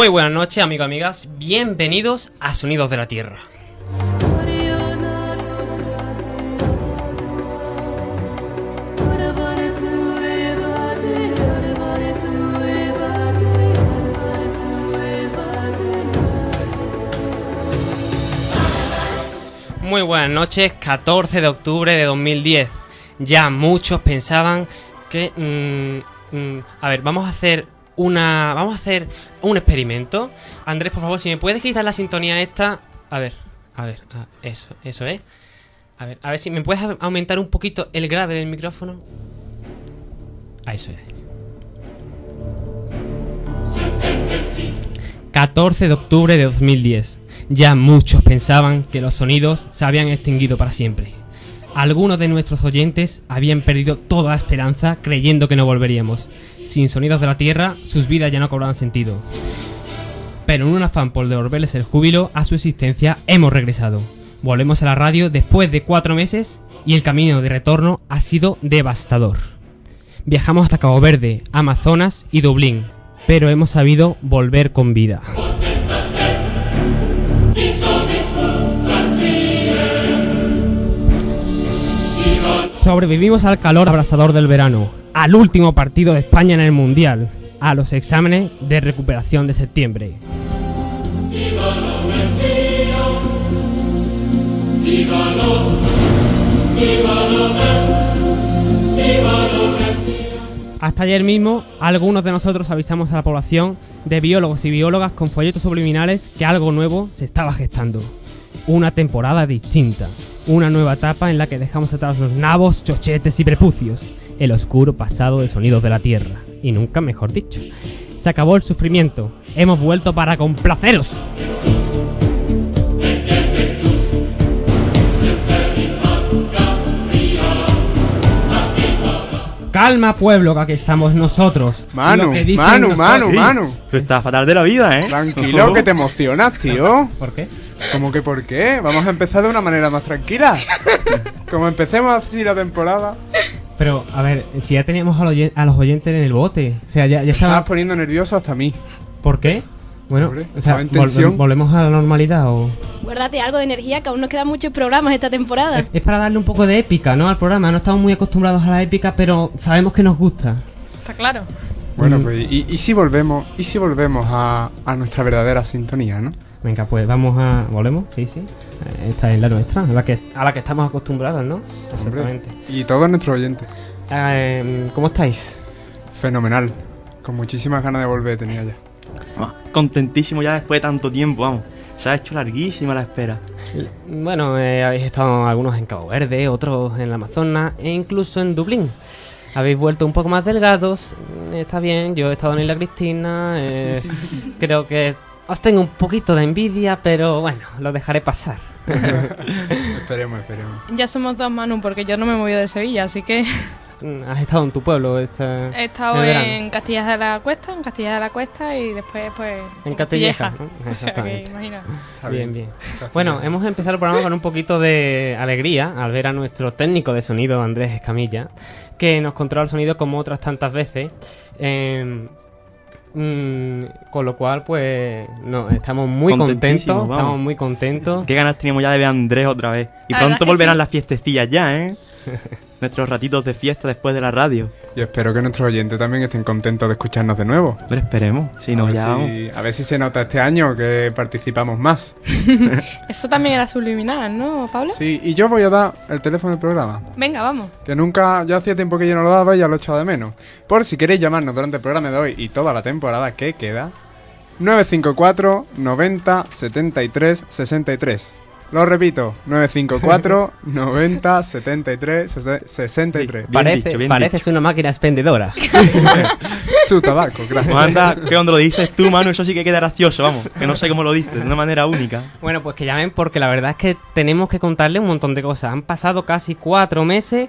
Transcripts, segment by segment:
Muy buenas noches, amigos y amigas. Bienvenidos a Sonidos de la Tierra. Muy buenas noches, 14 de octubre de 2010. Ya muchos pensaban que... mm, mm, a ver, vamos a hacer una... Vamos a hacer un experimento. Andrés, por favor, si me puedes quitar la sintonía esta... A ver, a ver, ah, eso, eso es. A ver, a ver si me puedes a- aumentar un poquito el grave del micrófono. Ah, eso es. 14 de octubre de 2010. Ya muchos pensaban que los sonidos se habían extinguido para siempre. Algunos de nuestros oyentes habían perdido toda esperanza creyendo que no volveríamos. Sin sonidos de la Tierra, sus vidas ya no cobraban sentido. Pero en un afán por devolverles el júbilo a su existencia, hemos regresado. Volvemos a la radio después de cuatro meses y el camino de retorno ha sido devastador. Viajamos hasta Cabo Verde, Amazonas y Dublín, pero hemos sabido volver con vida. Sobrevivimos al calor abrasador del verano, al último partido de España en el Mundial, a los exámenes de recuperación de septiembre. Hasta ayer mismo, algunos de nosotros avisamos a la población de biólogos y biólogas con folletos subliminales que algo nuevo se estaba gestando. Una temporada distinta. Una nueva etapa en la que dejamos atrás los nabos, chochetes y prepucios. El oscuro pasado de sonidos de la tierra. Y nunca mejor dicho. Se acabó el sufrimiento. Hemos vuelto para complaceros. Calma pueblo, que aquí estamos nosotros. Manu, Lo que dicen Manu, nosotros- Manu, Manu. Tú estás fatal de la vida, ¿eh? Tranquilo, que te emocionas, tío. ¿Por qué? ¿Cómo que por qué? Vamos a empezar de una manera más tranquila. Como empecemos así la temporada. Pero, a ver, si ya teníamos a los, oyen- a los oyentes en el bote. O sea, ya, ya Me estaba... estabas poniendo nervioso hasta a mí. ¿Por qué? Bueno, Hombre, o sea, estaba en vol- tensión. ¿volvemos a la normalidad o...? Guárdate algo de energía, que aún nos quedan muchos programas esta temporada. Es para darle un poco de épica, ¿no? Al programa. No estamos muy acostumbrados a la épica, pero sabemos que nos gusta. Está claro. Bueno, Mm. pues, y, y si volvemos, y si volvemos a, a nuestra verdadera sintonía, ¿no? Venga, pues vamos a... ¿Volvemos? Sí, sí. Eh, Esta es la nuestra, a la que, a la que estamos acostumbrados, ¿no? Exactamente. Y todos nuestros oyentes. Eh, ¿Cómo estáis? Fenomenal. Con muchísimas ganas de volver tenía ya. Ah, Contentísimo ya después de tanto tiempo, vamos. Se ha hecho larguísima la espera. Bueno, eh, habéis estado algunos en Cabo Verde, otros en la Amazonas e incluso en Dublín. Habéis vuelto un poco más delgados, mm, está bien, yo he estado en Isla Cristina, eh, creo que os tengo un poquito de envidia, pero bueno, lo dejaré pasar. esperemos, esperemos. Ya somos dos Manu, porque yo no me he movido de Sevilla, así que Mm, Has estado en tu pueblo esta, he estado verano. en Castillas de la Cuesta, en Castillas de la Cuesta y después pues En Castilleja, Castilleja. ¿no? O sea que Exactamente. imagina. Está Bien, bien. Está Bueno, bien. hemos empezado el programa con un poquito de alegría al ver a nuestro técnico de sonido, Andrés Escamilla, que nos controla el sonido como otras tantas veces. Eh, mm, con lo cual, pues, no, estamos muy contentos, vamos. estamos muy contentos. Qué ganas teníamos ya de ver a Andrés otra vez. Y La pronto volverán sí. las fiestecillas ya, ¿eh? nuestros ratitos de fiesta después de la radio. Y espero que nuestros oyentes también estén contentos de escucharnos de nuevo. Pero esperemos, si a, nos si, a ver si se nota este año que participamos más. Eso también era subliminal, ¿no, Pablo? Sí, y yo voy a dar el teléfono del programa. Venga, vamos. Que nunca, ya hacía tiempo que yo no lo daba y ya lo he echado de menos. Por si queréis llamarnos durante el programa de hoy y toda la temporada que queda, 954 90 73 63. Lo repito, 954 90 73 63. Bien Parece, dicho, bien pareces una máquina expendedora. Su tabaco, gracias. Pues anda, que cuando lo dices tú, Manu, eso sí que queda gracioso, vamos. Que no sé cómo lo dices, de una manera única. Bueno, pues que llamen porque la verdad es que tenemos que contarles un montón de cosas. Han pasado casi cuatro meses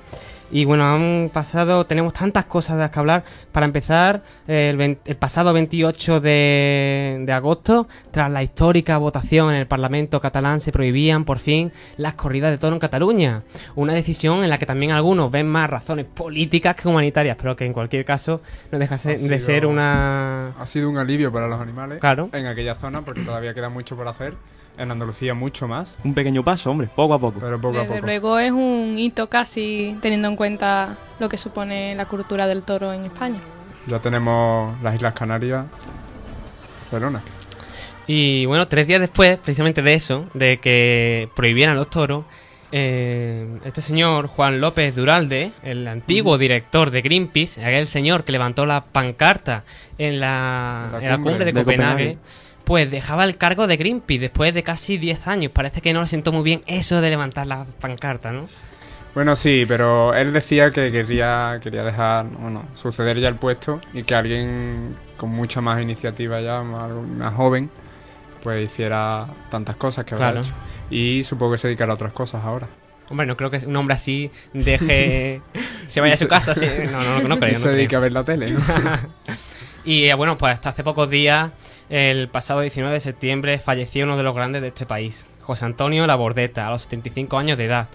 y bueno, han pasado, tenemos tantas cosas de las que hablar. Para empezar, el, vein- el pasado 28 de, de agosto, tras la histórica votación en el Parlamento catalán, se prohibían por fin las corridas de toro en Cataluña. Una decisión en la que también algunos ven más razones políticas que humanitarias, pero que en cualquier caso no deja de sido- ser una... Ha sido un alivio para los animales Claro. en aquella zona porque todavía queda mucho por hacer. En Andalucía mucho más, Un pequeño paso, hombre, poco a poco. pero poco a Desde poco. luego es un hito casi teniendo en cuenta lo que supone la cultura del toro en España. Ya tenemos las Islas Canarias, Barcelona. Y bueno, tres días después, precisamente de eso, de que prohibieran los toros, eh, este señor, Juan López Duralde, el antiguo director de Greenpeace, aquel señor que levantó la pancarta en la, La en la cumbre cumbre de, de Copenhague, Copenhague. Pues dejaba el cargo de Greenpeace después de casi 10 años. Parece que no le sentó muy bien eso de levantar la pancarta, ¿no? Bueno, sí, pero él decía que quería, quería dejar, bueno, suceder ya el puesto y que alguien con mucha más iniciativa ya, más, más joven, pues hiciera tantas cosas que habrá Claro. hecho. Y supongo que se dedicará a otras cosas ahora. Hombre, no creo que un hombre así deje... se vaya a su casa. sí. No, no, no, no creo. y no se creo. dedique a ver la tele, ¿no? Y eh, bueno, pues hasta hace pocos días, el pasado 19 de septiembre, falleció uno de los grandes de este país, José Antonio Labordeta, a los 75 años de edad.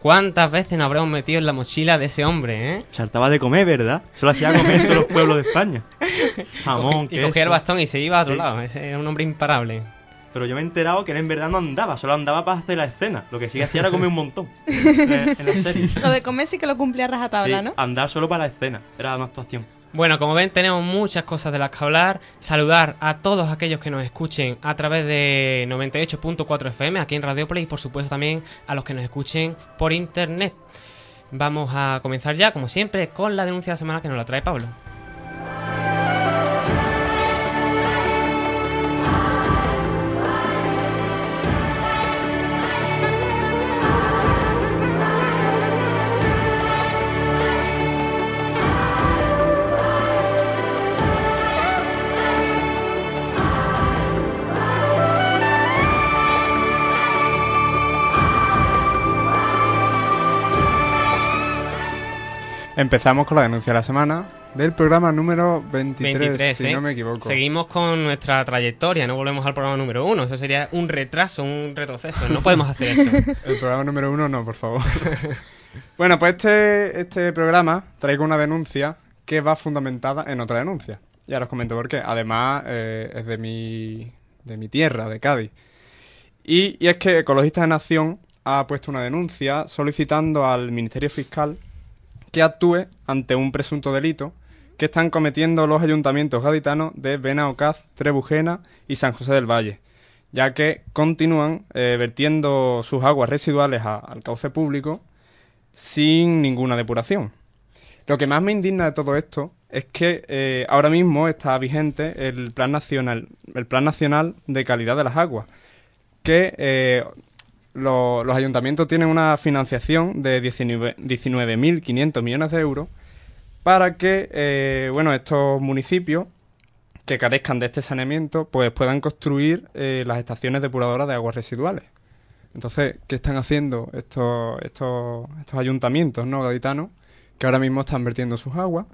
¿Cuántas veces nos habremos metido en la mochila de ese hombre, eh? Se hartaba de comer, ¿verdad? Eso lo hacía comer en todos los pueblos de España. Jamón, y cogía el bastón y se iba a otro Sí. lado. Ese Era un hombre imparable. Pero yo me he enterado que él en verdad no andaba, solo andaba para hacer la escena. Lo que sí que hacía era comer un montón. en, en la serie. Lo de comer sí que lo cumplía rajatabla, Sí, ¿no? andar solo para la escena. Era una actuación. Bueno, como ven, tenemos muchas cosas de las que hablar. Saludar a todos aquellos que nos escuchen a través de 98.4 FM aquí en Radio Play y, por supuesto, también a los que nos escuchen por internet. Vamos a comenzar ya, como siempre, con la denuncia de la semana que nos la trae Pablo. Empezamos con la denuncia de la semana del programa número 23, 23, si ¿eh? no me equivoco. Seguimos con nuestra trayectoria, no volvemos al programa número uno. Eso sería un retraso, un retroceso. No podemos hacer eso. El programa número uno no, por favor. bueno, pues este, este programa traigo una denuncia que va fundamentada en otra denuncia. Ya os comento por qué. Además, eh, es de mi, de mi tierra, de Cádiz. Y, y es que Ecologistas de Nación ha puesto una denuncia solicitando al Ministerio Fiscal que actúe ante un presunto delito que están cometiendo los ayuntamientos gaditanos de Benaocaz, Trebujena y San José del Valle, ya que continúan eh, vertiendo sus aguas residuales al cauce público sin ninguna depuración. Lo que más me indigna de todo esto es que eh, ahora mismo está vigente el Plan Nacional, el Plan Nacional de Calidad de las Aguas, que eh, lo- los ayuntamientos tienen una financiación de 19 19.500 millones de euros para que eh, bueno, estos municipios que carezcan de este saneamiento pues puedan construir eh, las estaciones depuradoras de aguas residuales. Entonces, ¿qué están haciendo estos, estos, estos ayuntamientos no gaditanos que ahora mismo están vertiendo sus aguas?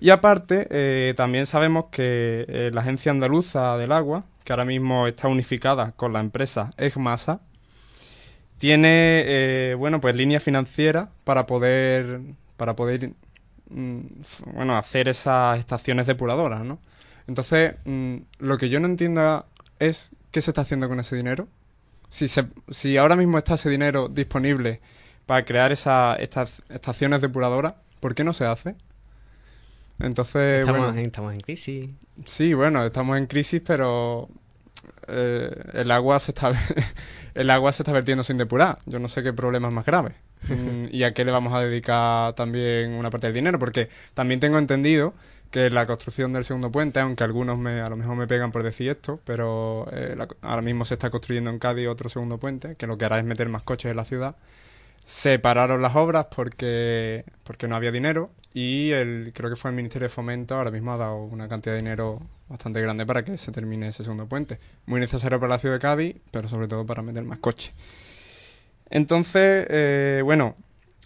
Y aparte, eh, también sabemos que la Agencia Andaluza del Agua, que ahora mismo está unificada con la empresa EGMASA, tiene eh, bueno pues líneas financieras para poder para poder mm, bueno hacer esas estaciones depuradoras no entonces mm, lo que yo no entiendo es qué se está haciendo con ese dinero si se, si ahora mismo está ese dinero disponible para crear esa, estas estaciones depuradoras. ¿Por qué no se hace? Entonces, Estamos, bueno, en, estamos en crisis. sí, bueno, estamos en crisis, pero eh, el agua se está el agua se está vertiendo sin depurar. Yo no sé qué problema es más grave. Mm, y a qué le vamos a dedicar también una parte del dinero, porque también tengo entendido que la construcción del segundo puente, aunque algunos me, a lo mejor me pegan por decir esto, pero eh, la- ahora mismo se está construyendo en Cádiz otro segundo puente, que lo que hará es meter más coches en la ciudad. Se pararon las obras porque, porque no había dinero y el, creo que fue el Ministerio de Fomento ahora mismo ha dado una cantidad de dinero bastante grande para que se termine ese segundo puente. Muy necesario para la ciudad de Cádiz, pero sobre todo para meter más coches. Entonces, eh, bueno,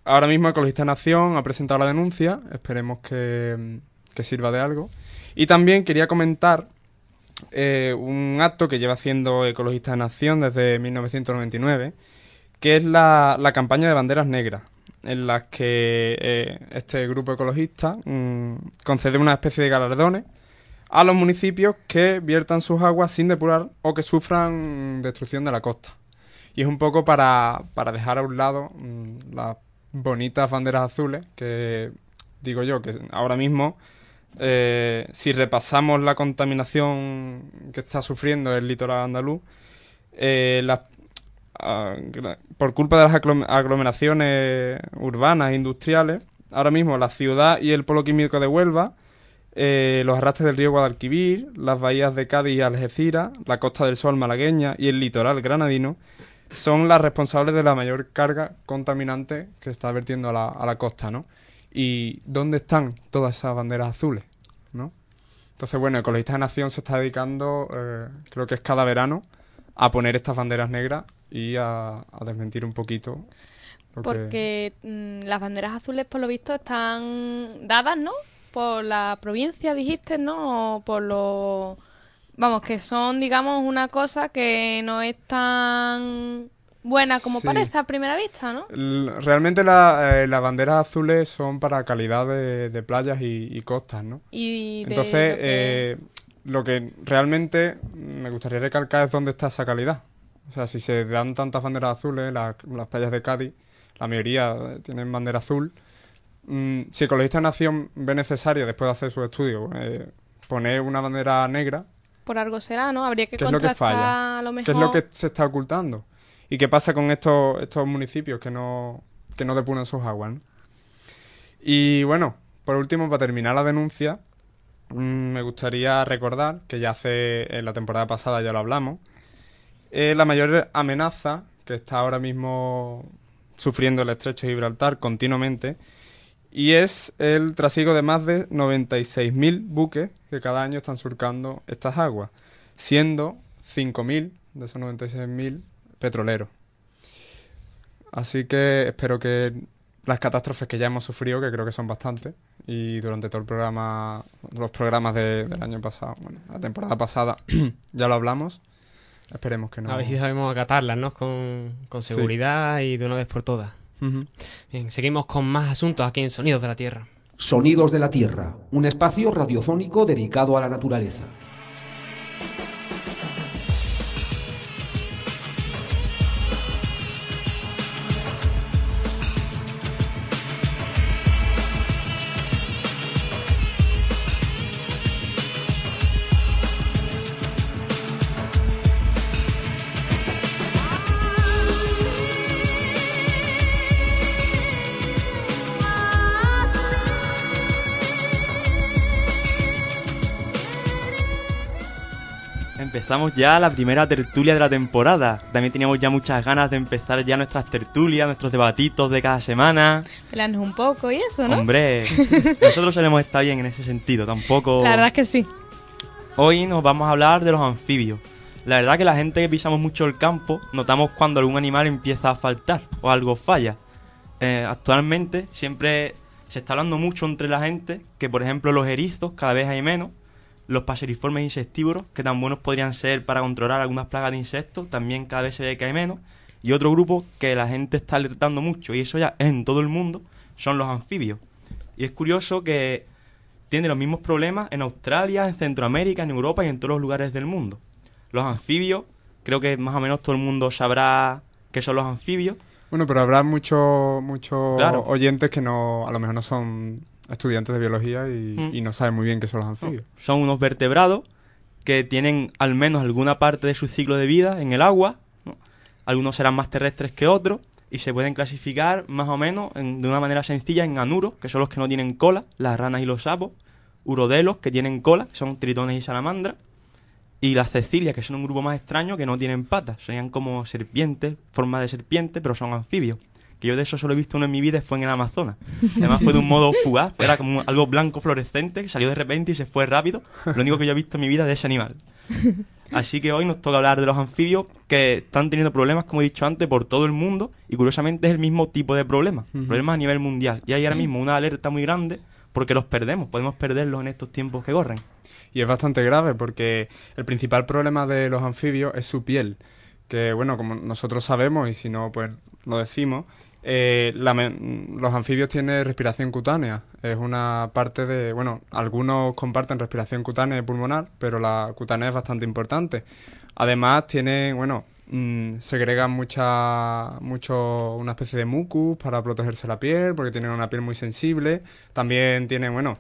ahora mismo Ecologista Nación ha presentado la denuncia, esperemos que, que sirva de algo. Y también quería comentar eh, un acto que lleva haciendo Ecologista Nación desde 1999, que es la, la campaña de banderas negras, en las que eh, este grupo ecologista mm, concede una especie de galardones a los municipios que viertan sus aguas sin depurar o que sufran destrucción de la costa. Y es un poco para, para dejar a un lado mm, las bonitas banderas azules que digo yo que ahora mismo eh, si repasamos la contaminación que está sufriendo el litoral andaluz, eh, las- por culpa de las aglom- aglomeraciones urbanas e industriales, ahora mismo la ciudad y el polo químico de Huelva, eh, los arrastres del río Guadalquivir, las bahías de Cádiz y Algeciras, la Costa del Sol malagueña y el litoral granadino son las responsables de la mayor carga contaminante que está vertiendo a la, costa, ¿no? ¿Y dónde están todas esas banderas azules, no? Entonces, bueno, Ecologistas de Nación se está dedicando, eh, creo que es cada verano, a poner estas banderas negras y a, a desmentir un poquito. lo que- Porque mm, las banderas azules, por lo visto, están dadas, ¿no? Por la provincia, dijiste, ¿no? O por los... Vamos, que son, digamos, una cosa que no es tan buena como Sí. parece a primera vista, ¿no? L- Realmente la- eh, las banderas azules son para calidad de, de playas y, y costas, ¿no? Y de Entonces, lo que- eh, lo que realmente me gustaría recalcar es dónde está esa calidad. O sea, si se dan tantas banderas azules, las, las playas de Cádiz, la mayoría eh, tienen bandera azul. Mm, si Ecologista Nación ve necesario, después de hacer su estudio, eh, poner una bandera negra, por algo será, ¿no? Habría que ¿qué es lo que contrastar falla? a lo mejor... ¿Qué es lo que se está ocultando? ¿Y qué pasa con estos, estos municipios que no, que no depuran sus aguas? no? Y bueno, por último, para terminar la denuncia, me gustaría recordar, que ya hace en la temporada pasada ya lo hablamos, la mayor amenaza que está ahora mismo sufriendo el estrecho de Gibraltar continuamente, y es el trasiego de más de 96.000 buques que cada año están surcando estas aguas, siendo 5.000 de esos 96.000 petroleros. Así que espero que las catástrofes que ya hemos sufrido, que creo que son bastantes, y durante todo el programa, los programas de- del año pasado, bueno, la temporada pasada, ya lo hablamos. Esperemos que no. A ver si sabemos acatarlas, ¿no? Con, con Sí. seguridad y de una vez por todas. Ujú. Bien, seguimos con más asuntos aquí en Sonidos de la Tierra. Sonidos de la Tierra, un espacio radiofónico dedicado a la naturaleza. Empezamos ya la primera tertulia de la temporada. También teníamos ya muchas ganas de empezar ya nuestras tertulias, nuestros debatitos de cada semana. Pelarnos un poco y eso, ¿no? Hombre, nosotros solemos estar bien en ese sentido, tampoco... La verdad es que sí. Hoy nos vamos a hablar de los anfibios. La verdad que la gente que pisamos mucho el campo notamos cuando algún animal empieza a faltar o algo falla. Eh, actualmente siempre se está hablando mucho entre la gente que, por ejemplo, los erizos cada vez hay menos, los paseriformes insectívoros, que tan buenos podrían ser para controlar algunas plagas de insectos, también cada vez se ve que hay menos. Y otro grupo que la gente está alertando mucho, y eso ya en todo el mundo, son los anfibios. Y es curioso que tiene los mismos problemas en Australia, en Centroamérica, en Europa y en todos los lugares del mundo. Los anfibios, creo que más o menos todo el mundo sabrá qué son los anfibios. Bueno, pero habrá muchos muchos Claro. oyentes que no, a lo mejor no son estudiantes de biología y, Mm. y no saben muy bien qué son los anfibios. Son unos vertebrados que tienen al menos alguna parte de su ciclo de vida en el agua. ¿no? Algunos serán más terrestres que otros y se pueden clasificar más o menos en- de una manera sencilla en anuros, que son los que no tienen cola, las ranas y los sapos, urodelos, que tienen cola, que son tritones y salamandras, y las cecilias, que son un grupo más extraño que no tienen patas, serían como serpientes, forma de serpiente, pero son anfibios. Que yo de eso solo he visto uno en mi vida y fue en el Amazonas. Además fue de un modo fugaz, era como algo blanco fluorescente, que salió de repente y se fue rápido. Lo único que yo he visto en mi vida de ese animal. Así que hoy nos toca hablar de los anfibios que están teniendo problemas, como he dicho antes, por todo el mundo y curiosamente es el mismo tipo de problema, problemas a nivel mundial. Y hay ahora mismo una alerta muy grande porque los perdemos, podemos perderlos en estos tiempos que corren. Y es bastante grave porque el principal problema de los anfibios es su piel. Que, bueno, como nosotros sabemos y si no, pues lo decimos, eh, la los anfibios tienen respiración cutánea. Es una parte de, bueno, algunos comparten respiración cutánea y pulmonar, pero la cutánea es bastante importante. Además, tienen, bueno, mm, segregan mucha, mucho, una especie de mucus para protegerse la piel, porque tienen una piel muy sensible. También tienen, bueno,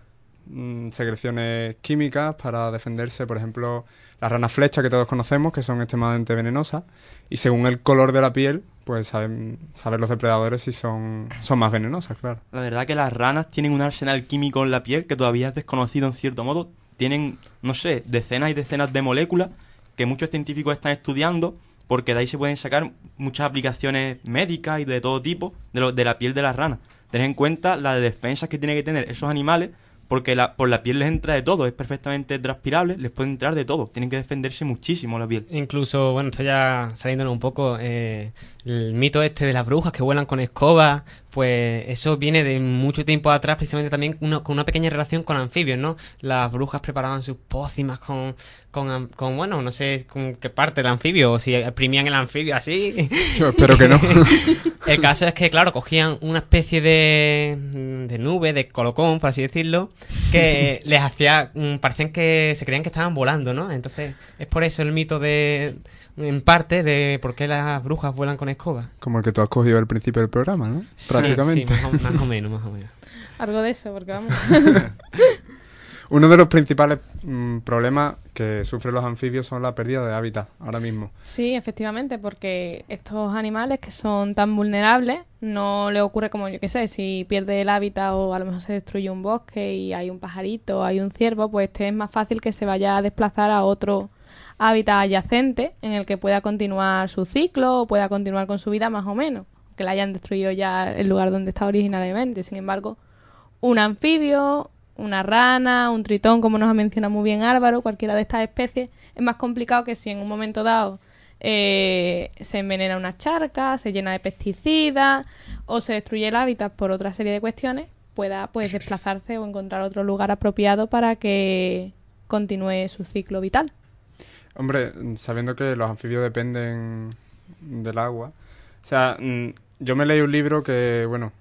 mm, secreciones químicas para defenderse, por ejemplo, las ranas flecha que todos conocemos, que son extremadamente venenosas, y según el color de la piel, pues saben, saber los depredadores si son, son más venenosas, claro. La verdad que las ranas tienen un arsenal químico en la piel que todavía es desconocido en cierto modo. Tienen, no sé, decenas y decenas de moléculas que muchos científicos están estudiando porque de ahí se pueden sacar muchas aplicaciones médicas y de todo tipo de, lo- de la piel de las ranas. Tened en cuenta la de defensas que tienen que tener esos animales porque la, por la piel les entra de todo, es perfectamente transpirable, les puede entrar de todo. Tienen que defenderse muchísimo la piel. Incluso, bueno, esto ya saliéndonos un poco, eh, el mito este de las brujas que vuelan con escobas, pues eso viene de mucho tiempo atrás, precisamente también uno- con una pequeña relación con anfibios, ¿no? Las brujas preparaban sus pócimas con, con, con, bueno, no sé con qué parte del anfibio, o si exprimían el anfibio así. Yo espero que no. El caso es que, claro, cogían una especie de, de nube, de colocón, por así decirlo, que les hacía. mm, parecían que se creían que estaban volando, ¿no? Entonces, es por eso el mito de. En parte, de por qué las brujas vuelan con escobas. Como el que tú has cogido al principio del programa, ¿no? Sí, Prácticamente. Sí, más, o, más o menos, más o menos. Algo de eso, porque vamos. Uno de los principales mm, problemas que sufren los anfibios son la pérdida de hábitat ahora mismo. Sí, efectivamente, porque estos animales que son tan vulnerables, no le ocurre como yo que sé, si pierde el hábitat o a lo mejor se destruye un bosque y hay un pajarito, hay un ciervo, pues este es más fácil que se vaya a desplazar a otro hábitat adyacente en el que pueda continuar su ciclo o pueda continuar con su vida más o menos, que le hayan destruido ya el lugar donde está originariamente. Sin embargo, un anfibio, una rana, un tritón, como nos ha mencionado muy bien Álvaro, cualquiera de estas especies, es más complicado que si en un momento dado eh, se envenena una charca, se llena de pesticidas o se destruye el hábitat por otra serie de cuestiones, pueda pues desplazarse o encontrar otro lugar apropiado para que continúe su ciclo vital. Hombre, mm, sabiendo que los anfibios dependen del agua. O sea, mm, yo me leí un libro que, bueno,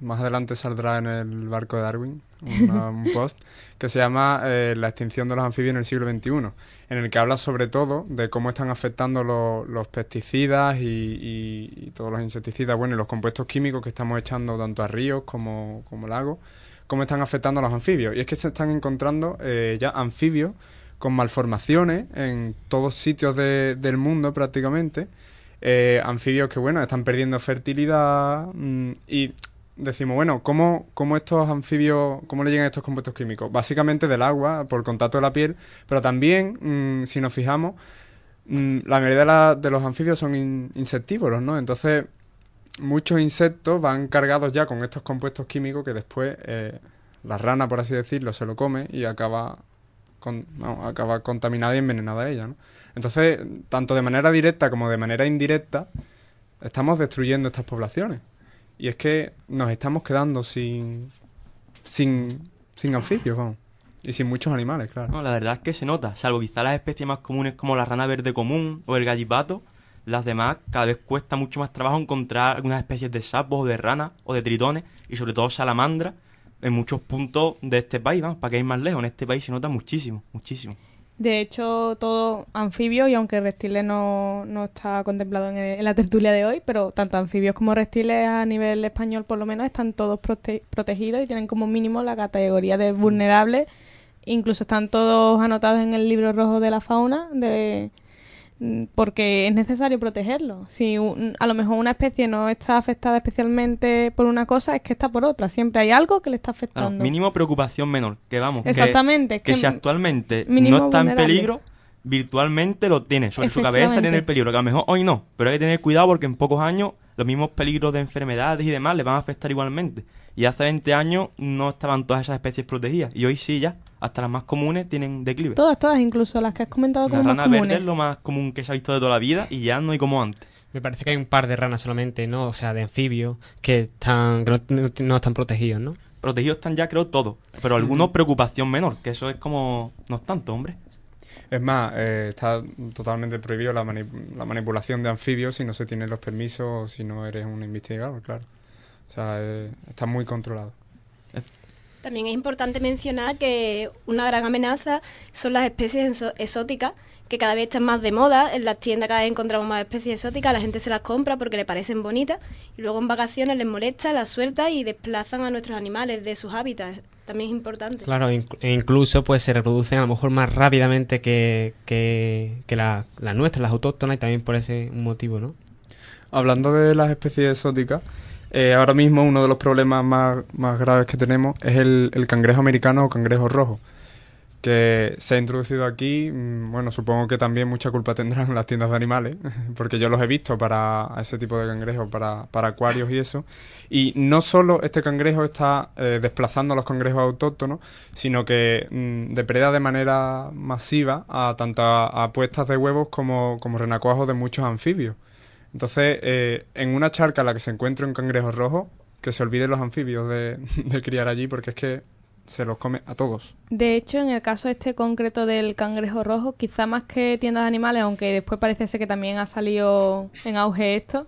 más adelante saldrá en el barco de Darwin, una- un post, que se llama eh, La extinción de los anfibios en el siglo XXI, en el que habla sobre todo de cómo están afectando lo- los pesticidas y, y- y todos los insecticidas, bueno, y los compuestos químicos que estamos echando tanto a ríos como, como lagos, cómo están afectando a los anfibios. Y es que se están encontrando eh, ya anfibios con malformaciones en todos sitios de- del mundo prácticamente. Eh, anfibios que, bueno, están perdiendo fertilidad mm, y decimos, bueno, ¿cómo, ¿cómo estos anfibios, cómo le llegan estos compuestos químicos? Básicamente del agua, por contacto de la piel, pero también, mm, si nos fijamos, mm, la mayoría de, los anfibios son in- insectívoros, ¿no? Entonces, muchos insectos van cargados ya con estos compuestos químicos que después eh, la rana, por así decirlo, se lo come y acaba, con, no, acaba contaminada y envenenada ella, ¿no? Entonces, tanto de manera directa como de manera indirecta, estamos destruyendo estas poblaciones. Y es que nos estamos quedando sin, sin, sin anfibios, vamos. Y sin muchos animales, claro. La verdad es que se nota, salvo quizá las especies más comunes como la rana verde común o el gallipato, las demás cada vez cuesta mucho más trabajo encontrar algunas especies de sapos o de ranas o de tritones y sobre todo salamandras en muchos puntos de este país, vamos, para que ir más lejos, en este país se nota muchísimo, muchísimo. De hecho, todo anfibio, y aunque reptiles no, no está contemplado en, el- en la tertulia de hoy, pero tanto anfibios como reptiles a nivel español por lo menos están todos prote- protegidos y tienen como mínimo la categoría de vulnerables. Incluso están todos anotados en el libro rojo de la fauna de porque es necesario protegerlo. Si un- a lo mejor una especie no está afectada especialmente por una cosa, es que está por otra. Siempre hay algo que le está Claro, afectando. mínimo preocupación menor. Que vamos, que- Exactamente, Que, que si actualmente no está en peligro, virtualmente lo tiene. Sobre su cabeza tiene el peligro, que a lo mejor hoy no. Pero hay que tener cuidado porque en pocos años los mismos peligros de enfermedades y demás le van a afectar igualmente. Y hace 20 años no estaban todas esas especies protegidas. Y hoy sí ya, hasta las más comunes tienen declive. Todas, todas, incluso las que has comentado La como más rana verde comunes. es lo más común que se ha visto de toda la vida y ya no hay como antes. Me parece que hay un par de ranas solamente, ¿no? O sea, de anfibios que están que no están protegidos, ¿no? Protegidos están ya creo todos, pero algunos preocupación menor, que eso es como... no es tanto, hombre. Es más, eh, está totalmente prohibido la, mani- la manipulación de anfibios si no se tienen los permisos o si no eres un investigador, claro. O sea, eh, está muy controlado. También es importante mencionar que una gran amenaza son las especies exóticas, que cada vez están más de moda. En las tiendas cada vez encontramos más especies exóticas, la gente se las compra porque le parecen bonitas y luego en vacaciones les molesta, las suelta y desplazan a nuestros animales de sus hábitats. También es importante. Claro, inc- e incluso pues se reproducen a lo mejor más rápidamente que, que, que la- las nuestras, las autóctonas, y también por ese motivo, ¿no? Hablando de las especies exóticas, eh, ahora mismo uno de los problemas más, más graves que tenemos es el, el cangrejo americano o cangrejo rojo, que se ha introducido aquí, mm, bueno, supongo que también mucha culpa tendrán las tiendas de animales, porque yo los he visto para ese tipo de cangrejos, para, para acuarios y eso, y no solo este cangrejo está eh, desplazando a los cangrejos autóctonos, sino que mm, depreda de manera masiva a tanto a, puestas de huevos como, como renacuajos de muchos anfibios. Entonces, eh, en una charca en la que se encuentre un cangrejo rojo, que se olviden los anfibios de, de criar allí, porque es que se los come a todos. De hecho, en el caso este concreto del cangrejo rojo, quizá más que tiendas de animales, aunque después parece ser que también ha salido en auge esto,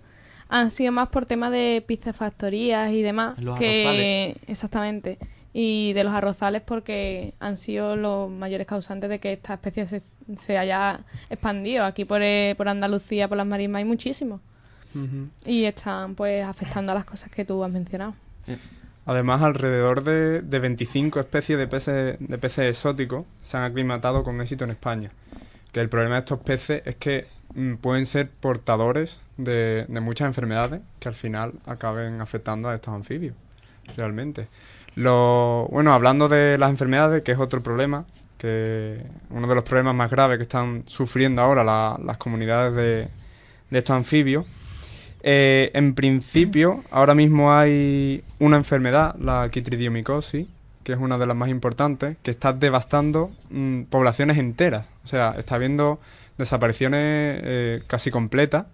han sido más por tema de piscifactorías y demás. Los que Exactamente. Y de los arrozales porque han sido los mayores causantes de que esta especie se, se haya expandido. Aquí por, eh, por Andalucía, por las marismas, hay muchísimos. Y están pues afectando a las cosas que tú has mencionado. Además, alrededor de, de 25 especies de peces, de peces exóticos se han aclimatado con éxito en España. Que el problema de estos peces es que mm, pueden ser portadores de, de muchas enfermedades que al final acaben afectando a estos anfibios, realmente. Lo, bueno, hablando de las enfermedades, que es otro problema, que uno de los problemas más graves que están sufriendo ahora la- las comunidades de, de estos anfibios, eh, en principio, ahora mismo hay una enfermedad, la quitridiomicosis, que es una de las más importantes, que está devastando mm, poblaciones enteras. O sea, está habiendo desapariciones eh, casi completas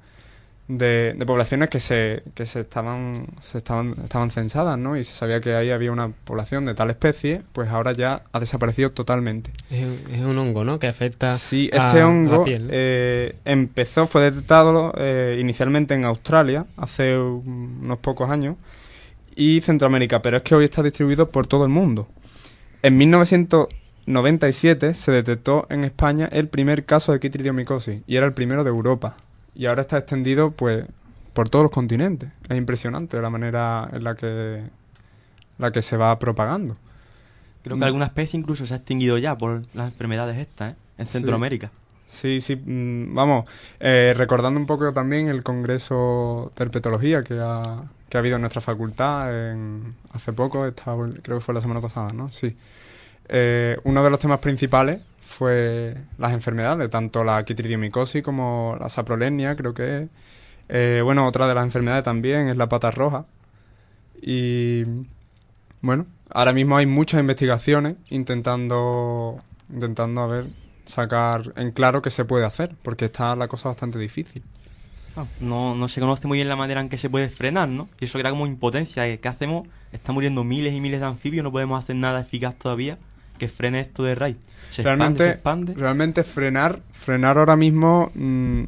de, de poblaciones que se, que se estaban se estaban estaban censadas, ¿no? Y se sabía que ahí había una población de tal especie, pues ahora ya ha desaparecido totalmente. Es, es un hongo, ¿no? Que afecta Sí, a- este a la piel, eh, empezó, fue detectado eh, inicialmente en Australia hace un- unos pocos años y Centroamérica, pero es que hoy está distribuido por todo el mundo. En 1997 se detectó en España el primer caso de quitridiomicosis y era el primero de Europa y ahora está extendido pues por todos los continentes. Es impresionante la manera en la que la que se va propagando. Creo que alguna especie incluso se ha extinguido ya por las enfermedades estas, ¿eh? En Sí. Centroamérica. Sí, sí, mm, vamos, eh, recordando un poco también el congreso de herpetología que ha, que ha habido en nuestra facultad en- hace poco, esta- creo que fue la semana pasada, ¿no? Sí. Eh, uno de los temas principales fue las enfermedades, tanto la quitridiomicosis como la saprolenia, creo que es. Eh, bueno, otra de las enfermedades también es la pata roja. Y bueno, ahora mismo hay muchas investigaciones intentando, intentando a ver, sacar en claro qué se puede hacer, porque está la cosa bastante difícil. Ah, No, no se conoce muy bien la manera en que se puede frenar, ¿no? Y eso era como impotencia. ¿Qué hacemos? Están muriendo miles y miles de anfibios, no podemos hacer nada eficaz todavía que frene esto de. Se realmente, expande, se expande. realmente frenar, frenar ahora mismo mm,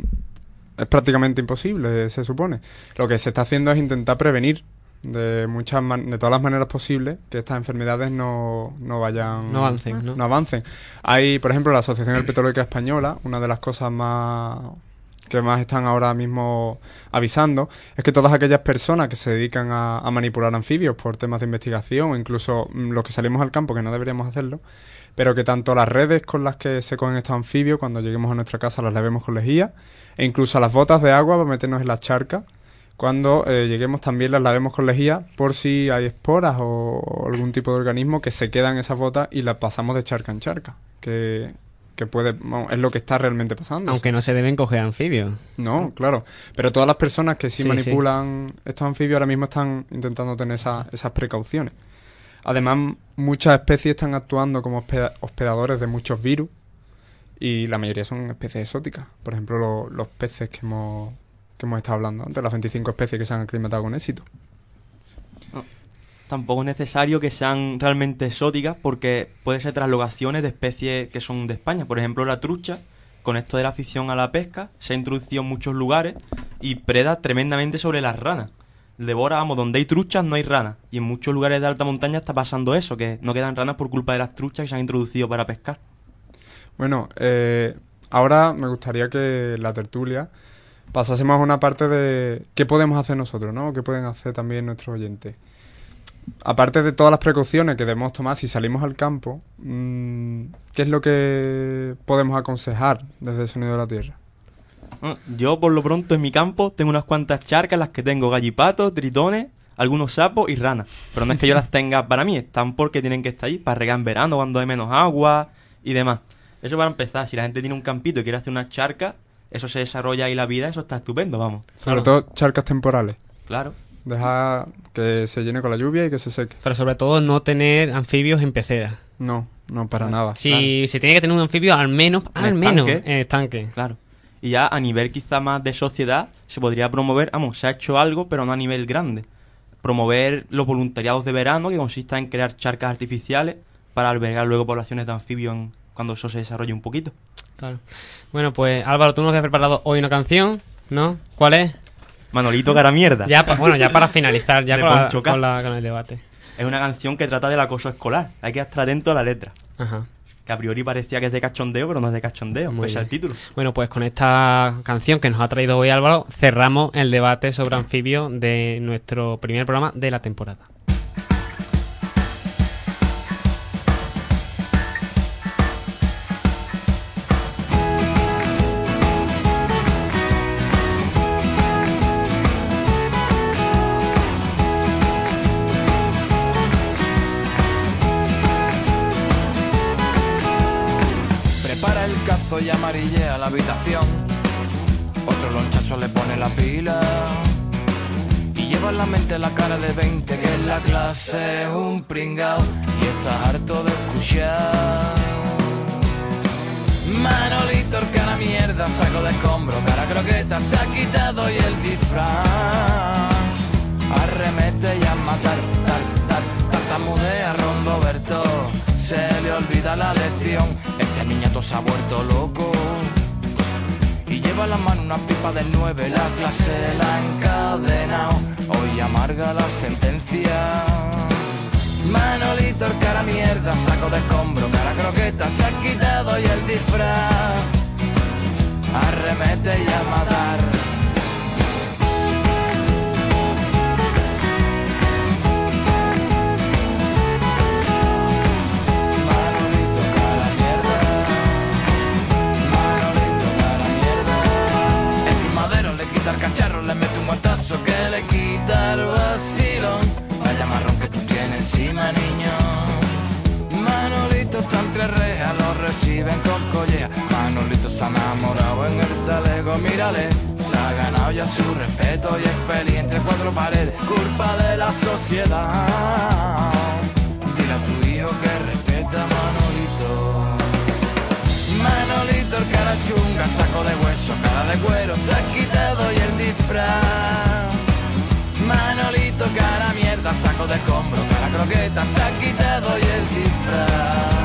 es prácticamente imposible, se supone. Lo que se está haciendo es intentar prevenir de muchas man- de todas las maneras posibles que estas enfermedades no, no vayan No avancen, ¿no? no avancen. Hay, por ejemplo, la Asociación Herpetológica Española, una de las cosas más que más están ahora mismo avisando es que todas aquellas personas que se dedican a, a manipular anfibios por temas de investigación incluso mm, los que salimos al campo que no deberíamos hacerlo, pero que tanto las redes con las que se cogen estos anfibios cuando lleguemos a nuestra casa las lavemos con lejía e incluso las botas de agua para meternos en la charca cuando eh, lleguemos también las lavemos con lejía por si hay esporas o algún tipo de organismo que se queda en esas botas y las pasamos de charca en charca. Que, que puede, es lo que está realmente pasando. Aunque no se deben coger anfibios. No, claro. Pero todas las personas que sí, Sí, manipulan estos anfibios ahora mismo están intentando tener esa- esas precauciones. Además, muchas especies están actuando como hospeda- hospedadores de muchos virus y la mayoría son especies exóticas. Por ejemplo, lo- los peces que hemos, que hemos estado hablando antes, las 25 especies que se han aclimatado con éxito. Tampoco es necesario que sean realmente exóticas porque puede ser translocaciones de especies que son de España. Por ejemplo, la trucha, con esto de la afición a la pesca, se ha introducido en muchos lugares y preda tremendamente sobre las ranas. Devora, vamos, donde hay truchas no hay ranas. Y en muchos lugares de alta montaña está pasando eso, que no quedan ranas por culpa de las truchas que se han introducido para pescar. Bueno, eh, ahora me gustaría que la tertulia pasásemos a una parte de qué podemos hacer nosotros, ¿no? ¿Qué pueden hacer también nuestros oyentes? Aparte de todas las precauciones que debemos tomar si salimos al campo, mm, ¿qué es lo que podemos aconsejar desde el Sonido de la Tierra? Ah, Yo, por lo pronto, en mi campo tengo unas cuantas charcas en las que tengo gallipatos, tritones, algunos sapos y ranas. Pero no es que yo las tenga para mí, están porque tienen que estar ahí para regar en verano cuando hay menos agua y demás. Eso para empezar, si la gente tiene un campito y quiere hacer una charca, eso se desarrolla ahí la vida, eso está estupendo, vamos. Sobre Claro. todo charcas temporales. Claro. Deja que se llene con la lluvia y que se seque. Pero sobre todo no tener anfibios en pecera. No, no, para nada. Si se tiene que tener un anfibio, al menos, En al menos estanque. en estanque. Claro. Y ya a nivel quizá más de sociedad, se podría promover, vamos, se ha hecho algo, pero no a nivel grande. Promover los voluntariados de verano, que consista en crear charcas artificiales para albergar luego poblaciones de anfibios en- cuando eso se desarrolle un poquito. Claro. Bueno, pues Álvaro, tú nos has preparado hoy una canción, ¿no? ¿Cuál es? Manolito cara mierda. Ya, pa- bueno, ya para finalizar, ya De con, la- Poncho K. con la- con el debate. Es una canción que trata del acoso escolar. Hay que estar atento a la letra. Ajá. Que a priori parecía que es de cachondeo, pero no es de cachondeo. Muy Pese al bien. título. Bueno, pues con esta canción que nos ha traído hoy Álvaro, cerramos el debate sobre anfibios de nuestro primer programa de la temporada. Prepara el cazo y amarillea la habitación. Otro lonchazo le pone la pila. Y lleva en la mente la cara de 20 que en la clase es un pringao. Y estás harto de escuchar. Manolito, cara mierda, saco de escombro, cara croqueta, se ha quitado y el disfraz. Arremete y a matar, tar, tar, tartamudea Rondo Berto, se le olvida la lección, este niñato se ha vuelto loco. Y lleva en la mano una pipa de nueve, la clase la ha encadenado, hoy amarga la sentencia. Manolito, el cara mierda, saco de escombro, cara croqueta, se ha quitado y el disfraz. Arremete y a matar. Madero le quita el cacharro, le mete un guantazo que le quita el vacilón. Vaya marrón que tú tienes encima, niño. Manolito está entre rejas, lo reciben con colleja. Manolito se ha enamorado en el talego, mírale. Se ha ganado ya su respeto y es feliz entre cuatro paredes. Culpa de la sociedad. Dile a tu hijo que respeta a Manolito. Manolito el cara chunga, saco de hueso, cara de cuero, se ha quitado y el disfraz. Manolito cara mierda, saco de escombro, cara croqueta, se ha quitado y el disfraz.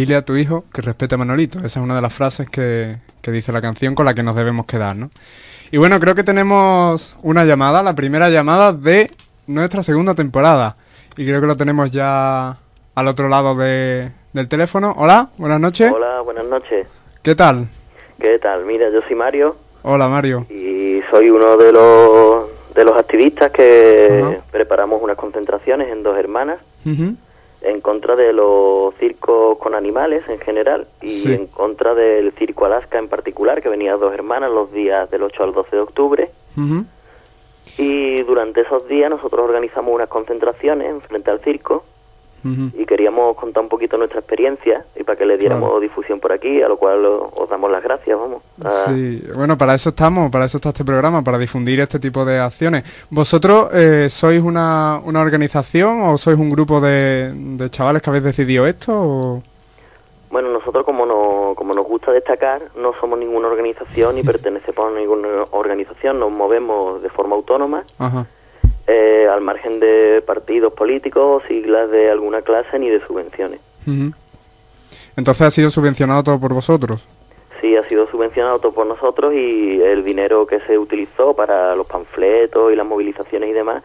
Dile a tu hijo que respete a Manolito. Esa es una de las frases que, que dice la canción con la que nos debemos quedar, ¿no? Y bueno, creo que tenemos una llamada, la primera llamada de nuestra segunda temporada. Y creo que lo tenemos ya al otro lado de- del teléfono. Hola, buenas noches. Hola, buenas noches. ¿Qué tal? ¿Qué tal? Mira, yo soy Mario Hola, Mario. y soy uno de los de los activistas que preparamos unas concentraciones en Dos Hermanas. En contra de los circos con animales en general y Sí. en contra del circo Alaska en particular, que venía a Dos Hermanas los días del 8 al 12 de octubre. Y durante esos días nosotros organizamos unas concentraciones en frente al circo Y queríamos contar un poquito nuestra experiencia y para que le diéramos Claro. difusión por aquí, a lo cual os damos las gracias, vamos. a- Sí, bueno, para eso estamos, para eso está este programa, para difundir este tipo de acciones. ¿Vosotros eh, sois una, una organización o sois un grupo de, de chavales que habéis decidido esto? o- Bueno, nosotros como, no, como nos gusta destacar, no somos ninguna organización ni pertenecemos a ninguna organización, nos movemos de forma autónoma, Ajá. Eh, al margen de partidos políticos, siglas de alguna clase ni de subvenciones. Entonces ha sido subvencionado todo por vosotros. Sí, ha sido subvencionado todo por nosotros y el dinero que se utilizó para los panfletos y las movilizaciones y demás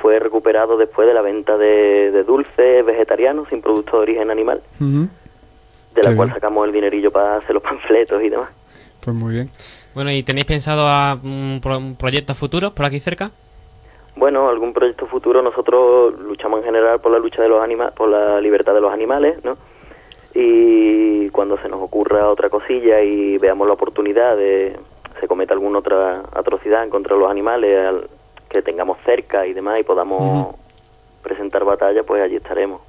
fue recuperado después de la venta de, de dulces vegetarianos sin producto de origen animal, de la Qué cual bien. sacamos el dinerillo para hacer los panfletos y demás. Pues muy bien. Bueno, ¿y tenéis pensado a un, pro- un proyectos futuros por aquí cerca? Bueno, algún proyecto futuro nosotros luchamos en general por la lucha de los animales, por la libertad de los animales, ¿no? Y cuando se nos ocurra otra cosilla y veamos la oportunidad de se cometa alguna otra atrocidad en contra de los animales al- que tengamos cerca y demás y podamos presentar batalla, pues allí estaremos.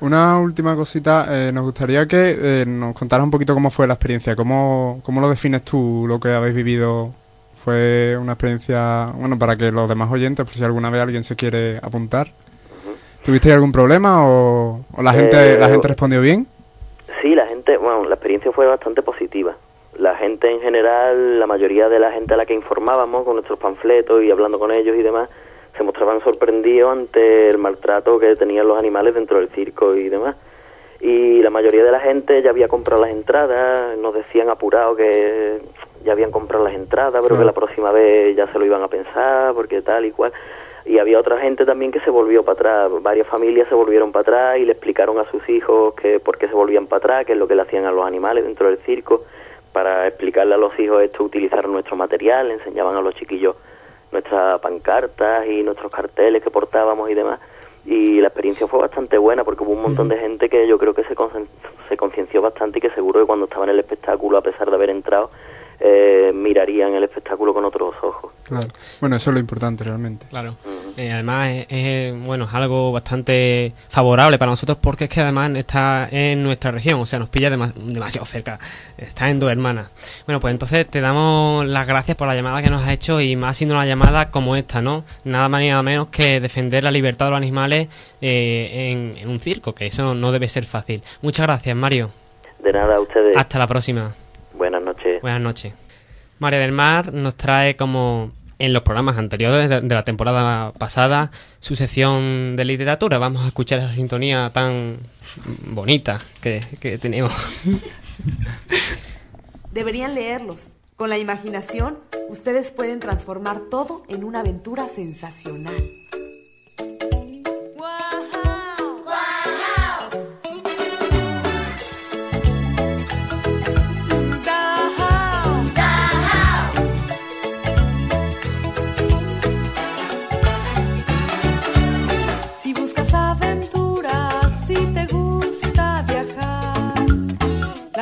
Una última cosita, eh, nos gustaría que eh, nos contaras un poquito cómo fue la experiencia, cómo, cómo lo defines tú, lo que habéis vivido. Fue una experiencia, bueno, para que los demás oyentes, por si alguna vez alguien se quiere apuntar. ¿Tuvisteis algún problema o, o la gente Eh, la gente respondió bien? Sí, la gente, bueno, la experiencia fue bastante positiva. La gente en general, la mayoría de la gente a la que informábamos con nuestros panfletos y hablando con ellos y demás, se mostraban sorprendidos ante el maltrato que tenían los animales dentro del circo y demás. Y la mayoría de la gente ya había comprado las entradas, nos decían apurado que ya habían comprado las entradas, pero que la próxima vez ya se lo iban a pensar, porque tal y cual. Y había otra gente también que se volvió para atrás, varias familias se volvieron para atrás y le explicaron a sus hijos que por qué se volvían para atrás, qué es lo que le hacían a los animales dentro del circo, para explicarle a los hijos esto, utilizar nuestro material, le enseñaban a los chiquillos nuestras pancartas y nuestros carteles que portábamos y demás. Y la experiencia fue bastante buena porque hubo un montón de gente que yo creo que se, se concienció bastante y que seguro que cuando estaban en el espectáculo, a pesar de haber entrado, eh, mirarían el espectáculo con otros ojos. Claro. Bueno, eso es lo importante realmente. Claro. Eh, además, es, es, bueno, es algo bastante favorable para nosotros porque es que además está en nuestra región, o sea, nos pilla dema- demasiado cerca. Está en dos hermanas. Bueno, pues entonces te damos las gracias por la llamada que nos has hecho y más siendo una llamada como esta, ¿no? Nada más ni nada menos que defender la libertad de los animales eh, en, en un circo, que eso no debe ser fácil. Muchas gracias, Mario. De nada, a ustedes. Hasta la próxima. Buenas noches. María del Mar nos trae como en los programas anteriores de la temporada pasada su sección de literatura. Vamos a escuchar esa sintonía tan bonita que, que tenemos. Deberían leerlos. Con la imaginación, ustedes pueden transformar todo en una aventura sensacional.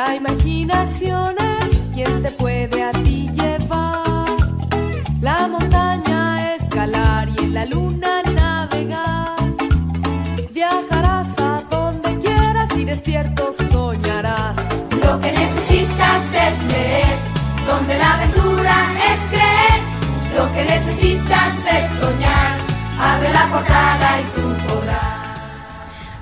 La imaginación es quien te puede a ti llevar. La montaña escalar y en la luna navegar. Viajarás a donde quieras y despierto soñarás. Lo que necesitas es leer, donde la aventura es creer. Lo que necesitas es soñar. Abre la portada.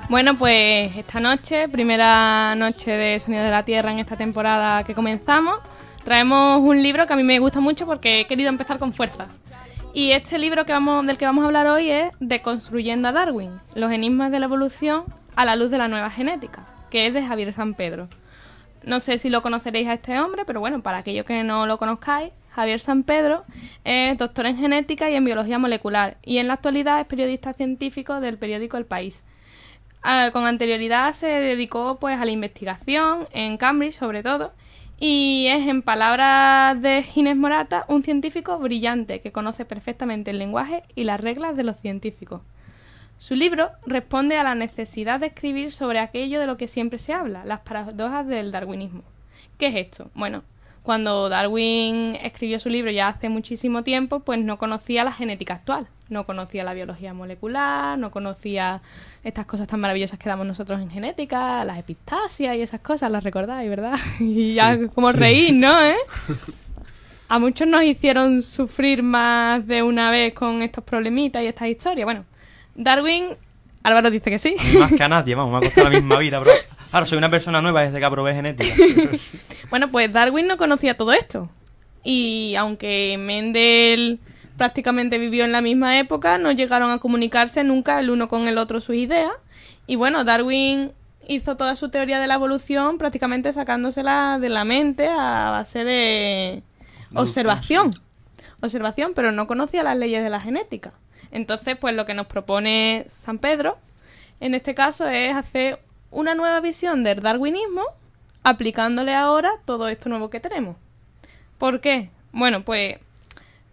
Bueno, pues esta noche, primera noche de Sonido de la Tierra en esta temporada que comenzamos, traemos un libro que a mí me gusta mucho porque he querido empezar con fuerza. Y este libro que vamos, del que vamos a hablar hoy es Deconstruyendo a Darwin, los enigmas de la evolución a la luz de la nueva genética, que es de Javier San Pedro. No sé si lo conoceréis a este hombre, pero bueno, para aquellos que no lo conozcáis, Javier San Pedro es doctor en genética y en biología molecular y en la actualidad es periodista científico del periódico El País. Con anterioridad se dedicó pues a la investigación en Cambridge sobre todo y es en palabras de Ginés Morata un científico brillante que conoce perfectamente el lenguaje y las reglas de los científicos. Su libro responde a la necesidad de escribir sobre aquello de lo que siempre se habla, las paradojas del darwinismo. ¿Qué es esto? Bueno, cuando Darwin escribió su libro ya hace muchísimo tiempo, pues no conocía la genética actual, no conocía la biología molecular, no conocía estas cosas tan maravillosas que damos nosotros en genética, las epistasias y esas cosas, las recordáis, ¿verdad? Y ya como sí. reír, ¿no? ¿Eh? A muchos nos hicieron sufrir más de una vez con estos problemitas y estas historias. Bueno, Darwin, Álvaro dice que sí. Más que a nadie, vamos, me ha costado la misma vida, pero ahora soy una persona nueva desde que aprobé genética. Bueno, pues Darwin no conocía todo esto. Y aunque Mendel prácticamente vivió en la misma época, no llegaron a comunicarse nunca el uno con el otro sus ideas. Y bueno, Darwin hizo toda su teoría de la evolución prácticamente sacándosela de la mente a base de observación. Observación, pero no conocía las leyes de la genética. Entonces, pues lo que nos propone San Pedro, en este caso, es hacer una nueva visión del darwinismo aplicándole ahora todo esto nuevo que tenemos. ¿Por qué? Bueno, pues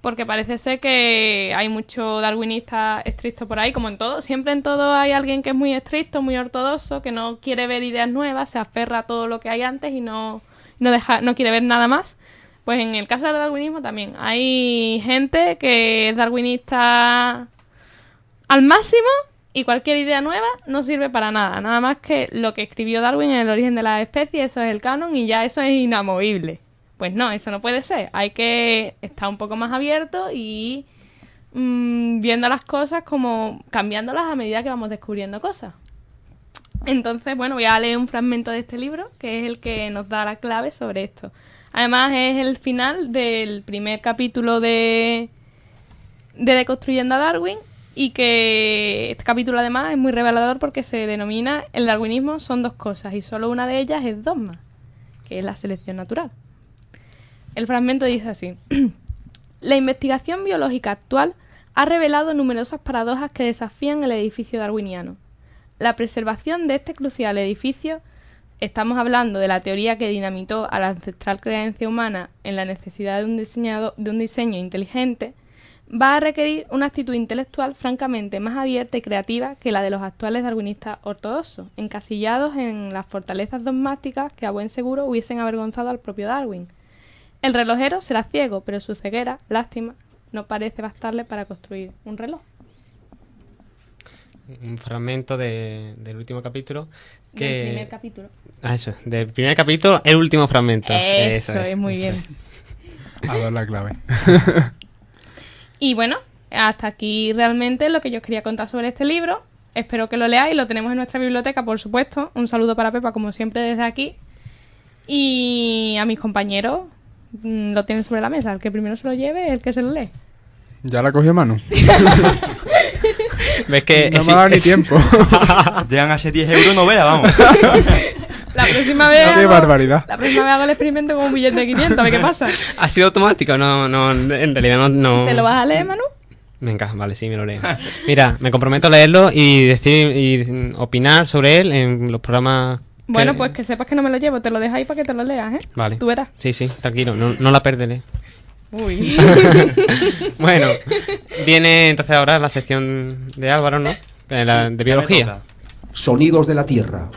porque parece ser que hay mucho darwinista estricto por ahí, como en todo. Siempre en todo hay alguien que es muy estricto, muy ortodoxo, que no quiere ver ideas nuevas, se aferra a todo lo que hay antes y no, no, deja, no quiere ver nada más. Pues en el caso del darwinismo también hay gente que es darwinista al máximo y cualquier idea nueva no sirve para nada. Nada más que lo que escribió Darwin en el origen de las especies, eso es el canon y ya eso es inamovible. Pues no, eso no puede ser. Hay que estar un poco más abierto y mm, viendo las cosas como cambiándolas a medida que vamos descubriendo cosas. Entonces, bueno, voy a leer un fragmento de este libro, que es el que nos da la clave sobre esto. Además, es el final del primer capítulo de, de Deconstruyendo a Darwin y que este capítulo además es muy revelador porque se denomina el darwinismo son dos cosas y solo una de ellas es dogma, que es la selección natural. El fragmento dice así. la investigación biológica actual ha revelado numerosas paradojas que desafían el edificio darwiniano. La preservación de este crucial edificio, estamos hablando de la teoría que dinamitó a la ancestral creencia humana en la necesidad de un, diseñado, de un diseño inteligente, va a requerir una actitud intelectual francamente más abierta y creativa que la de los actuales darwinistas ortodoxos, encasillados en las fortalezas dogmáticas que a buen seguro hubiesen avergonzado al propio Darwin. El relojero será ciego, pero su ceguera, lástima, no parece bastarle para construir un reloj. Un fragmento de- del último capítulo. Que... Del primer capítulo. Ah, eso, del primer capítulo, el último fragmento. Eso, es muy bien. A dar la clave. Y bueno, hasta aquí realmente lo que yo os quería contar sobre este libro. Espero que lo leáis, lo tenemos en nuestra biblioteca, por supuesto. Un saludo para Pepa, como siempre, desde aquí. Y a mis compañeros mm, lo tienen sobre la mesa. El que primero se lo lleve, el que se lo lee. ¿Ya la cogió mano? ¿Ves que No es- me ha dado ni tiempo. Llegan a ese 10 euros, no veas, vamos. La próxima vez. Qué hago- barbaridad. La próxima vez hago el experimento con un billete de 500, a ver qué pasa. ¿Ha sido automático? No, no, en realidad no. no... ¿Te lo vas a leer, Manu? Venga, vale, sí, me lo leo. Mira, me comprometo a leerlo y decir y opinar sobre él en los programas. que- Bueno, pues que sepas que no me lo llevo, te lo dejo ahí para que te lo leas, ¿eh? Vale. Tú verás. Sí, sí, tranquilo, no, no la perderé. Uy. bueno, viene entonces ahora la sección de Álvaro, ¿no? De, la- de biología. Sonidos de la Tierra.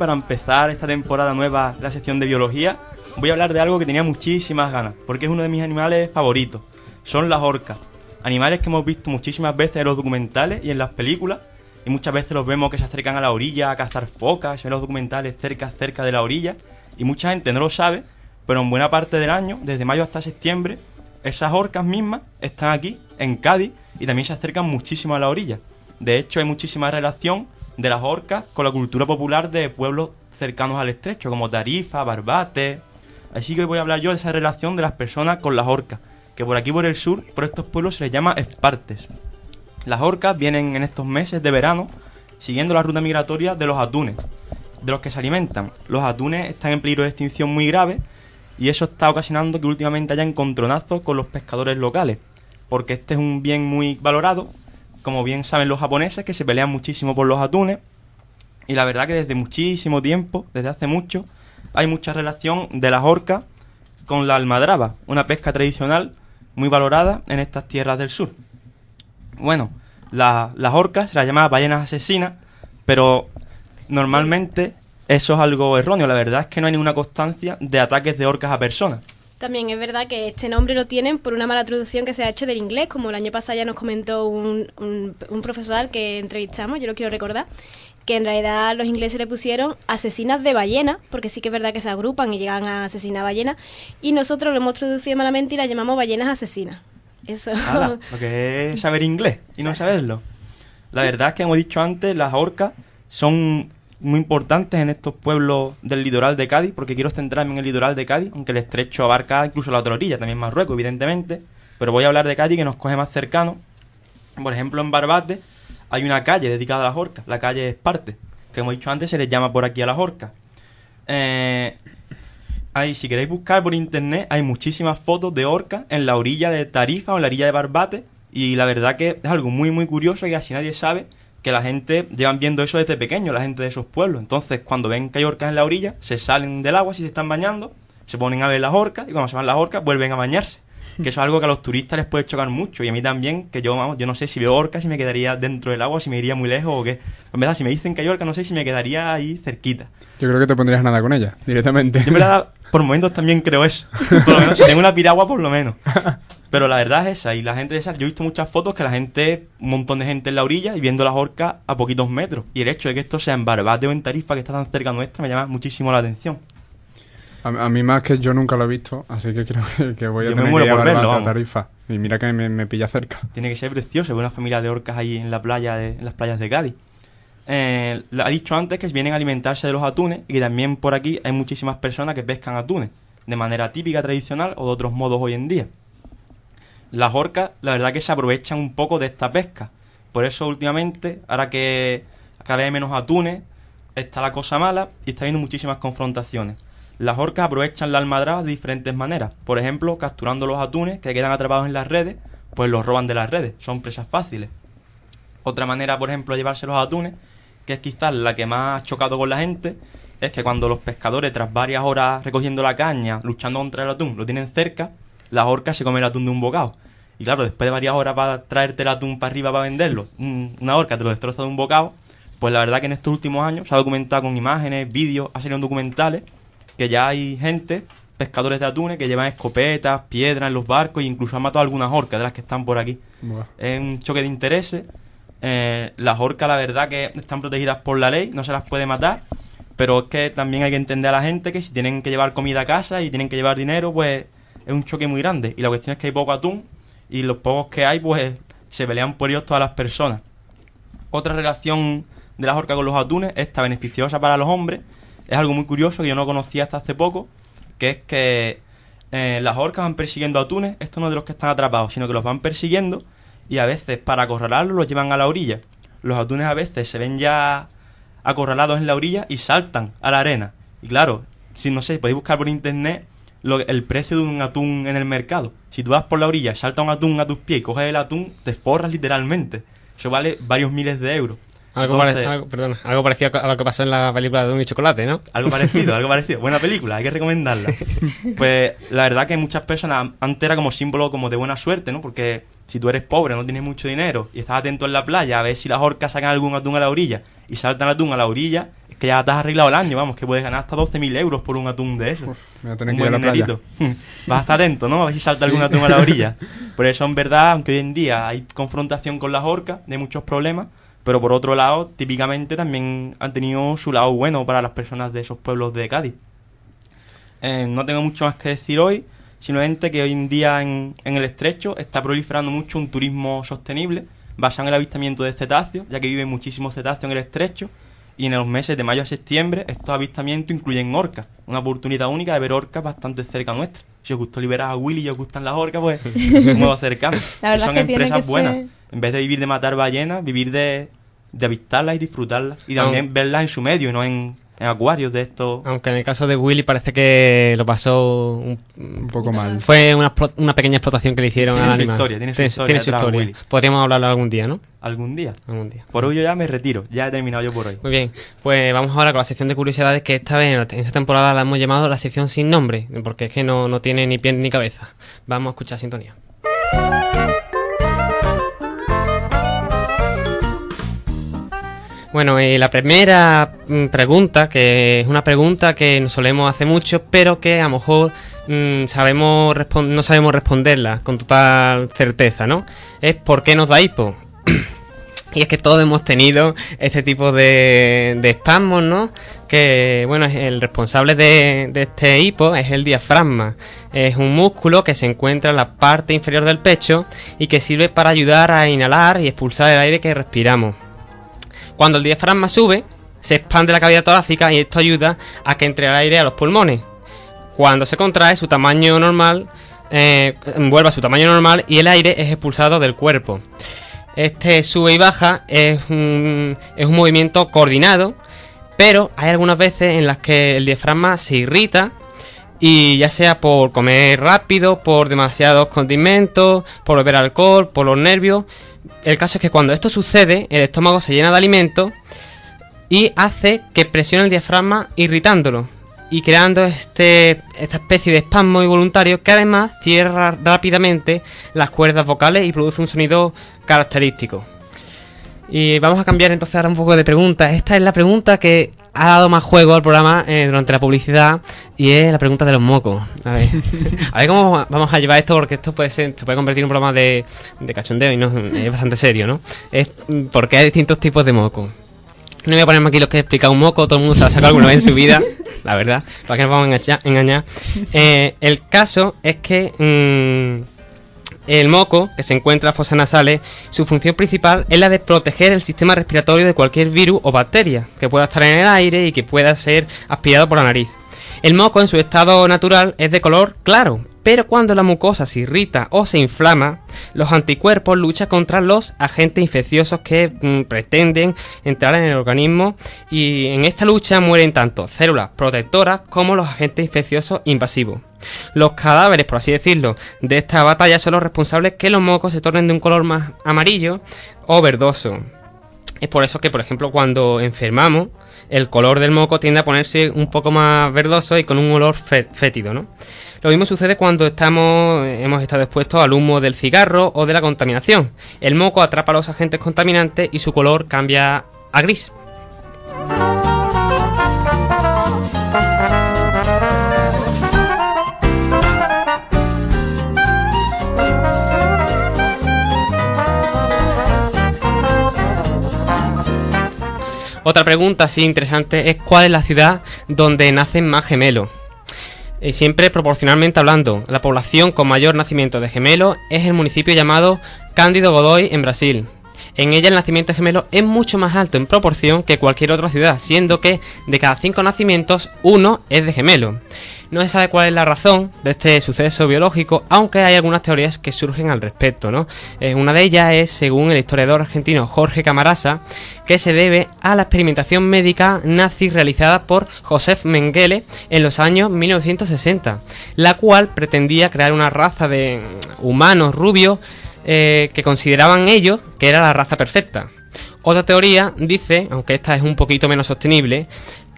Para empezar esta temporada nueva la sección de biología, voy a hablar de algo que tenía muchísimas ganas, porque es uno de mis animales favoritos. Son las orcas. Animales que hemos visto muchísimas veces en los documentales y en las películas, y muchas veces los vemos que se acercan a la orilla a cazar focas, ven los documentales cerca, cerca de la orilla, y mucha gente no lo sabe, pero en buena parte del año, desde mayo hasta septiembre, esas orcas mismas están aquí, en Cádiz, y también se acercan muchísimo a la orilla. De hecho, hay muchísima relación de las orcas con la cultura popular de pueblos cercanos al estrecho, como Tarifa, Barbate. Así que voy a hablar yo de esa relación de las personas con las orcas, que por aquí por el sur, por estos pueblos se les llama espartes. Las orcas vienen en estos meses de verano siguiendo la ruta migratoria de los atunes, de los que se alimentan. Los atunes están en peligro de extinción muy grave y eso está ocasionando que últimamente haya encontronazos con los pescadores locales, porque este es un bien muy valorado, como bien saben los japoneses, que se pelean muchísimo por los atunes, y la verdad que desde muchísimo tiempo, desde hace mucho, hay mucha relación de las orcas con la almadraba, una pesca tradicional muy valorada en estas tierras del sur. Bueno, la- las orcas se las llama ballenas asesinas, pero normalmente eso es algo erróneo. La verdad es que no hay ninguna constancia de ataques de orcas a personas. También es verdad que este nombre lo tienen por una mala traducción que se ha hecho del inglés, como el año pasado ya nos comentó un, un, un profesor al que entrevistamos, yo lo quiero recordar, que en realidad los ingleses le pusieron asesinas de ballena, porque sí que es verdad que se agrupan y llegan a asesinar ballenas, y nosotros lo hemos traducido malamente y la llamamos ballenas asesinas. Eso. Ala, lo que es saber inglés y no saberlo. La verdad es que, como he dicho antes, las orcas son muy importantes en estos pueblos del litoral de Cádiz, porque quiero centrarme en el litoral de Cádiz, aunque el estrecho abarca incluso la otra orilla, también Marruecos, evidentemente, pero voy a hablar de Cádiz que nos coge más cercano. Por ejemplo, en Barbate hay una calle dedicada a las orcas, la calle Esparte, que como he dicho antes se les llama por aquí a las orcas. Eh, Ahí, si queréis buscar por internet, hay muchísimas fotos de orcas en la orilla de Tarifa o en la orilla de Barbate. Y la verdad que es algo muy, muy curioso y así nadie sabe que la gente llevan viendo eso desde pequeño, la gente de esos pueblos. Entonces, cuando ven que hay orcas en la orilla, se salen del agua si se están bañando, se ponen a ver las orcas y cuando se van las orcas vuelven a bañarse. Que eso es algo que a los turistas les puede chocar mucho y a mí también, que yo, vamos, yo no sé si veo orcas si me quedaría dentro del agua, si me iría muy lejos o qué. En verdad, si me dicen que hay orcas, no sé si me quedaría ahí cerquita. Yo creo que te pondrías nada con ella, directamente. Yo en verdad, por momentos también creo eso. Por lo menos, si tengo una piragua, por lo menos. Pero la verdad es esa. Y la gente de esa, yo he visto muchas fotos que la gente, un montón de gente en la orilla y viendo las orcas a poquitos metros. Y el hecho de que esto sea en Barbate o en Tarifa, que está tan cerca nuestra, me llama muchísimo la atención. A, a mí más que yo nunca lo he visto, así que creo que, que voy a Yo me tener muero que ir a por verlo, a vamos. Tarifa. Y mira que me, me pilla cerca. Tiene que ser precioso ver una familia de orcas ahí en la playa, de- en las playas de Cádiz. Eh, ha dicho antes que vienen a alimentarse de los atunes y que también por aquí hay muchísimas personas que pescan atunes de manera típica, tradicional o de otros modos hoy en día. Las orcas, la verdad que se aprovechan un poco de esta pesca. Por eso últimamente, ahora que cada vez menos atunes, está la cosa mala y está habiendo muchísimas confrontaciones. Las orcas aprovechan la almadraba de diferentes maneras. Por ejemplo, capturando los atunes que quedan atrapados en las redes, pues los roban de las redes. Son presas fáciles. Otra manera, por ejemplo, de llevarse los atunes, que es quizás la que más ha chocado con la gente, es que cuando los pescadores, tras varias horas recogiendo la caña, luchando contra el atún, lo tienen cerca, las orcas se comen el atún de un bocado. Y claro, después de varias horas para traerte el atún para arriba para venderlo, una orca te lo destroza de un bocado, pues la verdad que en estos últimos años se ha documentado con imágenes, vídeos, ha salido en documentales, que ya hay gente, pescadores de atunes, que llevan escopetas, piedras en los barcos e incluso han matado algunas orcas de las que están por aquí. Buah. Es un choque de intereses. Eh, las orcas, la verdad, que están protegidas por la ley, no se las puede matar. Pero es que también hay que entender a la gente que si tienen que llevar comida a casa y tienen que llevar dinero, pues es un choque muy grande. Y la cuestión es que hay poco atún y los pocos que hay, pues se pelean por ellos todas las personas. Otra relación de las orcas con los atunes, esta beneficiosa para los hombres, es algo muy curioso que yo no conocía hasta hace poco, que es que eh, las orcas van persiguiendo atunes, esto no es de los que están atrapados, sino que los van persiguiendo y a veces para acorralarlos los llevan a la orilla. Los atunes a veces se ven ya acorralados en la orilla y saltan a la arena. Y claro, si no sé, podéis buscar por internet lo- el precio de un atún en el mercado. Si tú vas por la orilla, salta un atún a tus pies y coges el atún, te forras literalmente. Eso vale varios miles de euros. Algo, Entonces- pare- algo- perdón, algo parecido a lo que pasó en la película de un y chocolate, ¿no? algo parecido, algo parecido. Buena película, hay que recomendarla. Pues la verdad que muchas personas antes era como símbolo como de buena suerte, ¿no? Porque si tú eres pobre, no tienes mucho dinero y estás atento en la playa a ver si las orcas sacan algún atún a la orilla y saltan atún a la orilla, que ya te has arreglado el año, vamos, que puedes ganar hasta 12.000 euros por un atún de eso. me voy a tener Un que ir a la playa. Vas a estar atento, ¿no? A ver si salta algún atún a la orilla. Por eso, en verdad, aunque hoy en día hay confrontación con las orcas, hay muchos problemas, pero por otro lado, típicamente también han tenido su lado bueno para las personas de esos pueblos de Cádiz. Eh, no tengo mucho más que decir hoy, simplemente que hoy en día en, en el estrecho está proliferando mucho un turismo sostenible basado en el avistamiento de cetáceos, ya que viven muchísimos cetáceos en el estrecho. Y en los meses de mayo a septiembre, estos avistamientos incluyen orcas, una oportunidad única de ver orcas bastante cerca nuestra. Si os gustó liberar a Willy y os gustan las orcas, pues me voy acercando. La verdad son es que empresas que buenas. ser- En vez de vivir de matar ballenas, vivir de, de avistarlas y disfrutarlas. Y también verlas en su medio y no en acuarios de estos. Aunque en el caso de Willy parece que lo pasó un, Un poco mal. Fue una, pequeña explotación que le hicieron Tiene al su animal. historia, tiene su historia detrás, Willy. Podríamos hablarlo algún día, ¿no? Algún día. Algún día. Por hoy yo ya me retiro. Ya he terminado yo por hoy. Muy bien, pues vamos ahora con la sección de curiosidades que esta vez, en esta temporada la hemos llamado la sección sin nombre, porque es que no, no tiene ni pie ni cabeza. Vamos a escuchar sintonía. Bueno, y la primera mm, pregunta, que es una pregunta que nos solemos hacer mucho, pero que a lo mejor mm, sabemos no sabemos responderla con total certeza, ¿no? Es ¿por qué nos da hipo? Y es que todos hemos tenido este tipo de, de espasmos, ¿no? Que, bueno, el responsable de, de este hipo es el diafragma. Es un músculo que se encuentra en la parte inferior del pecho y que sirve para ayudar a inhalar y expulsar el aire que respiramos. Cuando el diafragma sube, se expande la cavidad torácica y esto ayuda a que entre el aire a los pulmones. Cuando se contrae, su tamaño normal eh, vuelve a su tamaño normal y el aire es expulsado del cuerpo. Este sube y baja es un, es un movimiento coordinado, pero hay algunas veces en las que el diafragma se irrita y ya sea por comer rápido, por demasiados condimentos, por beber alcohol, por los nervios. El caso es que cuando esto sucede, el estómago se llena de alimento y hace que presione el diafragma irritándolo y creando este, esta especie de espasmo involuntario que además cierra rápidamente las cuerdas vocales y produce un sonido característico. Y vamos a cambiar entonces ahora un poco de pregunta. Esta es la pregunta que ha dado más juego al programa eh, durante la publicidad y es la pregunta de los mocos. A ver, a ver cómo vamos a llevar esto porque esto puede ser, se puede convertir en un programa de, de cachondeo y no es bastante serio, ¿no? Es porque hay distintos tipos de mocos. No voy a ponerme aquí los que he explicado un moco, todo el mundo se lo ha sacado alguna vez en su vida, la verdad, para que nos vamos a engañar. Eh, el caso es que mm, el moco, que se encuentra en fosas nasales, su función principal es la de proteger el sistema respiratorio de cualquier virus o bacteria que pueda estar en el aire y que pueda ser aspirado por la nariz. El moco en su estado natural es de color claro, pero cuando la mucosa se irrita o se inflama, los anticuerpos luchan contra los agentes infecciosos que mm, pretenden entrar en el organismo y en esta lucha mueren tanto células protectoras como los agentes infecciosos invasivos. Los cadáveres, por así decirlo, de esta batalla son los responsables que los mocos se tornen de un color más amarillo o verdoso. Es por eso que, por ejemplo, cuando enfermamos, el color del moco tiende a ponerse un poco más verdoso y con un olor fétido, ¿no? Lo mismo sucede cuando estamos, hemos estado expuestos al humo del cigarro o de la contaminación. El moco atrapa a los agentes contaminantes y su color cambia a gris. Otra pregunta así interesante es cuál es la ciudad donde nacen más gemelos. Y siempre proporcionalmente hablando, la población con mayor nacimiento de gemelos es el municipio llamado Cándido Godoy en Brasil. En ella el nacimiento de gemelos es mucho más alto en proporción que cualquier otra ciudad, siendo que de cada cinco nacimientos, uno es de gemelo. No se sabe cuál es la razón de este suceso biológico, aunque hay algunas teorías que surgen al respecto. ¿no? Eh, una de ellas es, según el historiador argentino Jorge Camarasa, que se debe a la experimentación médica nazi realizada por Josef Mengele en los años 1960, la cual pretendía crear una raza de mm, humanos rubios eh, que consideraban ellos que era la raza perfecta. Otra teoría dice, aunque esta es un poquito menos sostenible,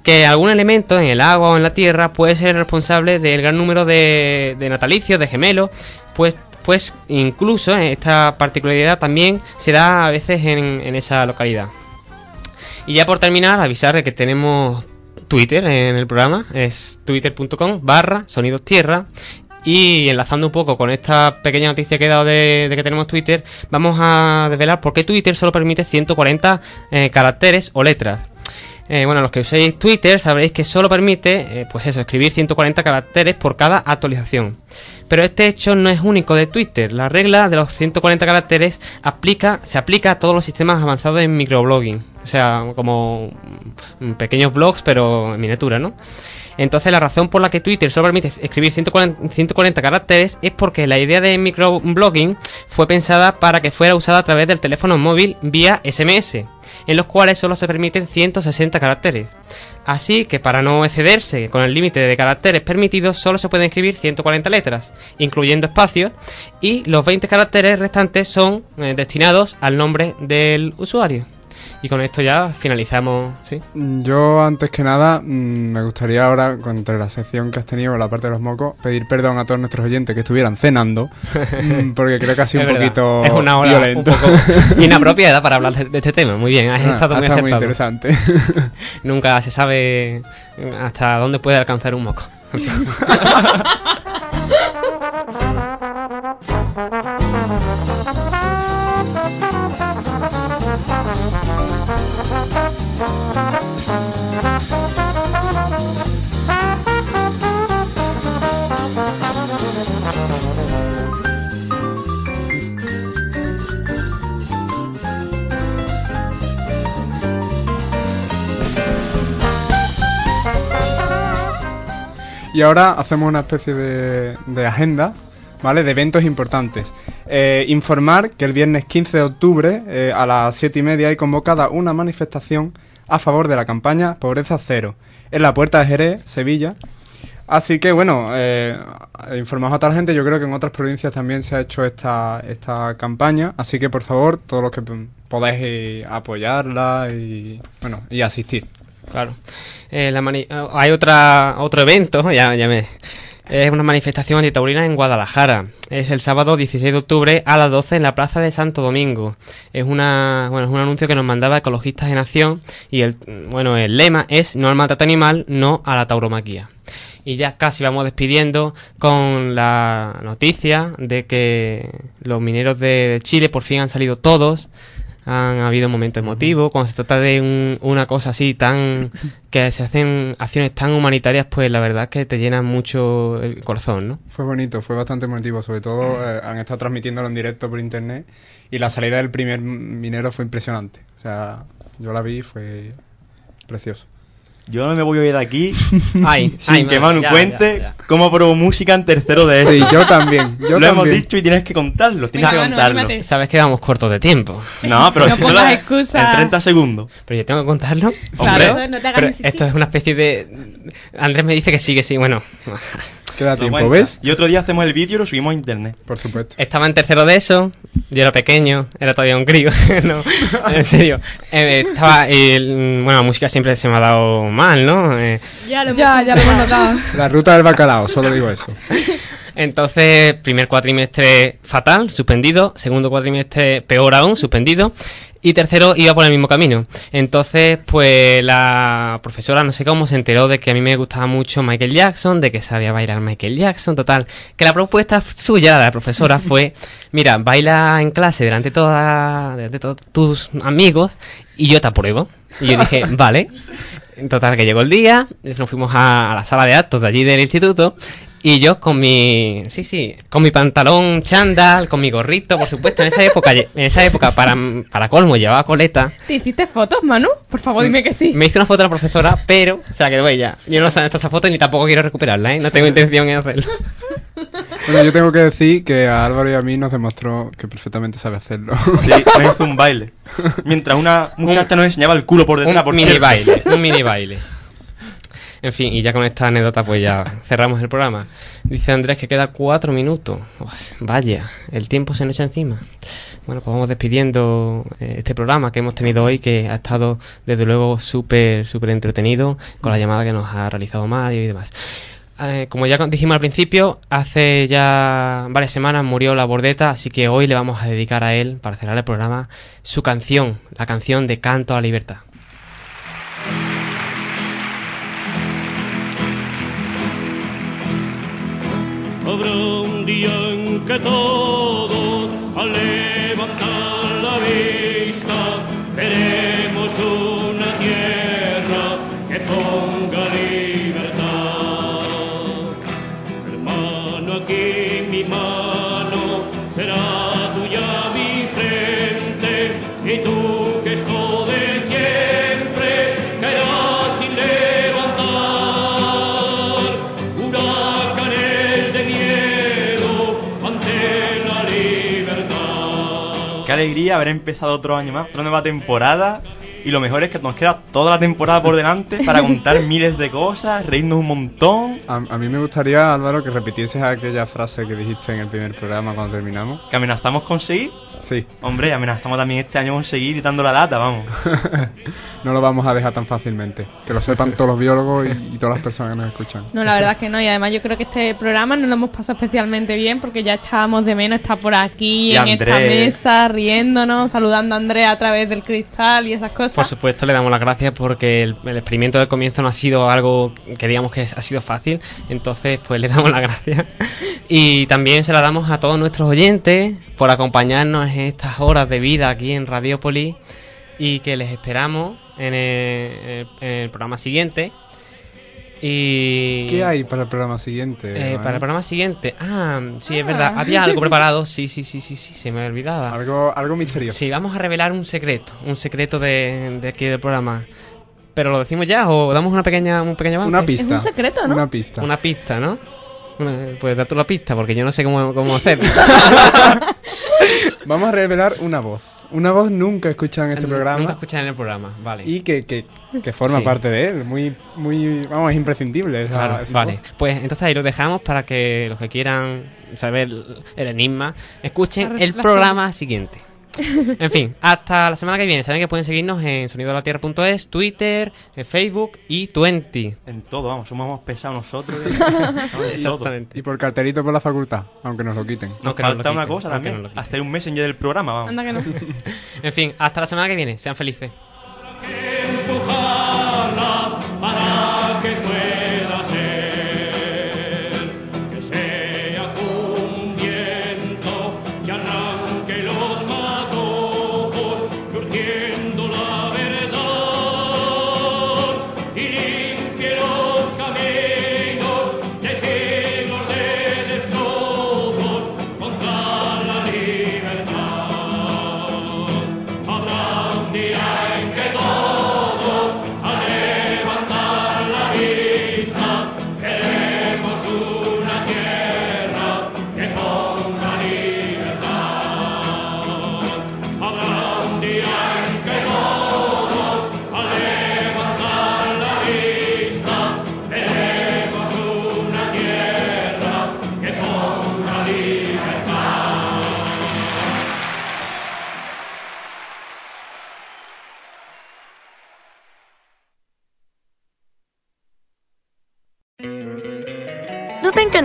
que algún elemento en el agua o en la tierra puede ser responsable del gran número de, natalicios, de gemelos, pues, pues incluso esta particularidad también se da a veces en, en esa localidad. Y ya por terminar, avisar de que tenemos Twitter en el programa, es twitter.com barra sonidos tierra. Y enlazando un poco con esta pequeña noticia que he dado de, que tenemos Twitter, vamos a desvelar por qué Twitter solo permite 140 eh, caracteres o letras. Eh, bueno, los que uséis Twitter sabréis que solo permite, eh, pues eso, escribir 140 caracteres por cada actualización. Pero este hecho no es único de Twitter. La regla de los 140 caracteres se aplica a todos los sistemas avanzados en microblogging. O sea, como mm, pequeños blogs, pero en miniatura, ¿no? Entonces la razón por la que Twitter solo permite escribir 140, 140 caracteres es porque la idea de microblogging fue pensada para que fuera usada a través del teléfono móvil vía SMS, en los cuales solo se permiten 160 caracteres. Así que para no excederse con el límite de caracteres permitidos solo se pueden escribir 140 letras, incluyendo espacios, y los 20 caracteres restantes son eh, destinados al nombre del usuario. Y con esto ya finalizamos, ¿sí? Yo, antes que nada, mm, me gustaría ahora, entre la sección que has tenido, la parte de los mocos, pedir perdón a todos nuestros oyentes que estuvieran cenando, mm, porque creo que ha sido Es un verdad, poquito es una hora violento. un poco inapropiada para hablar de, de este tema. Muy bien, has Ah, estado muy muy interesante. Nunca se sabe hasta dónde puede alcanzar un moco. Y ahora hacemos una especie de, de agenda, ¿vale? De eventos importantes. Eh, informar que el viernes 15 de octubre eh, a las 7 y media hay convocada una manifestación a favor de la campaña Pobreza Cero en la Puerta de Jerez, Sevilla. Así que bueno, eh, informaos a toda la gente. Yo creo que en otras provincias también se ha hecho esta, esta campaña. Así que por favor, todos los que podáis apoyarla y bueno y asistir. Claro. Eh, eh, hay otra otro evento, ya, ya me... Es una manifestación antitaurina en Guadalajara. Es el sábado 16 de octubre a las 12 en la Plaza de Santo Domingo. Es una bueno, es un anuncio que nos mandaba Ecologistas en Acción y el bueno, el lema es no al maltrato animal, no a la tauromaquia. Y ya casi vamos despidiendo con la noticia de que los mineros de Chile por fin han salido todos. Han habido un momento emotivo. Cuando se trata de un- una cosa así tan. que se hacen acciones tan humanitarias, pues la verdad es que te llenan mucho el corazón, ¿no? Fue bonito, fue bastante emotivo. Sobre todo eh, han estado transmitiéndolo en directo por internet y la salida del primer minero fue impresionante. O sea, yo la vi y fue precioso. Yo no me voy a ir de aquí Ay, sin ay, que Manu, ya, cuente ya, cómo probó música en tercero de eso. Sí, yo también, yo Lo hemos dicho y tienes que contarlo, tienes que Manu, contarlo. anímate. Sabes que vamos cortos de tiempo. No, pero No si solo excusa. en 30 segundos. Pero yo tengo que contarlo. Hombre. No te Pero esto es una especie de. Andrés me dice que sí, que sí. Bueno, Queda tiempo, cuenta. ¿ves? Y otro día hacemos el vídeo y lo subimos a internet. Por supuesto. estaba en tercero de eso. Yo era pequeño, era todavía un crío. no, en serio. Eh, estaba. y, mm, bueno, la música siempre se me ha dado mal, ¿no? Eh, Ya lo hemos Ya, ya lo hemos notado. La ruta del bacalao, solo digo eso. Entonces, primer cuatrimestre fatal, suspendido. Segundo cuatrimestre peor aún, suspendido. Y tercero iba por el mismo camino. Entonces, pues la profesora, no sé cómo, se enteró de que a mí me gustaba mucho Michael Jackson, de que sabía bailar Michael Jackson, total. Que la propuesta suya, la profesora, fue, mira, baila en clase delante de, toda, delante de todos tus amigos y yo te apruebo. Y yo dije, vale. En total, que llegó el día, nos fuimos a, a la sala de actos de allí del instituto. Y yo con mi. Sí, sí. Con mi pantalón chándal, con mi gorrito, por supuesto. En esa época, en esa época para, para colmo, llevaba coleta. ¿Te hiciste fotos, Manu? Por favor, dime que sí. Me hizo una foto de la profesora, pero se la quedó ella. Yo no sé esa foto ni tampoco quiero recuperarla, ¿eh? No tengo intención en hacerlo. Bueno, yo tengo que decir que a Álvaro y a mí nos demostró que perfectamente sabe hacerlo. Sí, nos hizo un baile. Mientras una muchacha nos enseñaba el culo por detrás. un por mini cierto. baile, un mini baile. En fin, y ya con esta anécdota pues ya cerramos el programa. Dice Andrés que queda cuatro minutos. Vaya, el tiempo se nos echa encima. Bueno, pues vamos despidiendo eh, este programa que hemos tenido hoy, que ha estado desde luego súper, súper entretenido, con la llamada que nos ha realizado Mario y demás. Eh, como ya dijimos al principio, hace ya varias semanas murió la bordeta, así que hoy le vamos a dedicar a él, para cerrar el programa, su canción, la canción de Canto a la Libertad. Habrá un día en que todos al levantar la vista veremos una tierra que ponga libertad. Hermano, aquí mi mano alegría haber empezado otro año más, otra nueva temporada. Y lo mejor es que nos queda toda la temporada por delante para contar miles de cosas, reírnos un montón. A, a mí me gustaría, Álvaro, que repitieses aquella frase que dijiste en el primer programa cuando terminamos. ¿Que amenazamos con seguir? Sí. Hombre, amenazamos también este año con seguir y dando la lata, vamos. No lo vamos a dejar tan fácilmente. Que lo sepan todos los biólogos y, y todas las personas que nos escuchan. No, la verdad es que no. Y además yo creo que este programa no lo hemos pasado especialmente bien porque ya echábamos de menos estar por aquí, Y en esta mesa, riéndonos, saludando a Andrea a través del cristal y esas cosas. Por supuesto, le damos las gracias porque el, el experimento del comienzo no ha sido algo que digamos que ha sido fácil. Entonces, pues le damos las gracias. Y también se la damos a todos nuestros oyentes por acompañarnos en estas horas de vida aquí en Radiópolis y que les esperamos en el, en el programa siguiente. Y ¿Qué hay para el programa siguiente? Eh, para el programa siguiente. Ah, sí, es verdad. Había algo preparado. Sí, sí, sí, sí, sí, se me olvidaba. Algo, algo misterioso. Sí, vamos a revelar un secreto. Un secreto de, de aquí del programa. ¿Pero lo decimos ya o damos una pequeña, un pequeño avance? Una pista. Es un secreto, ¿no? Una pista. Una pista, ¿no? Una- Pues da tú la pista, porque yo no sé cómo, cómo hacer. Vamos a revelar una voz. Una voz nunca escuchada en este programa. Nunca escuchada en el programa, vale. Y que, que, que forma Sí. parte de él. Muy, muy, vamos, es imprescindible. esa- Claro, esa vale. voz. Pues entonces ahí lo dejamos para que los que quieran saber el- enigma escuchen el programa siguiente. En fin, hasta la semana que viene. Saben que pueden seguirnos en sonidolatierra.es, Twitter, en Facebook y Twenty. En todo, vamos, somos más pesados nosotros. en. Exactamente. Y por carterito por la facultad, aunque nos lo quiten. Nos nos falta una cosa también, quiten. hacer un messenger del programa, vamos. Anda que no. En fin, hasta la semana que viene. Sean felices.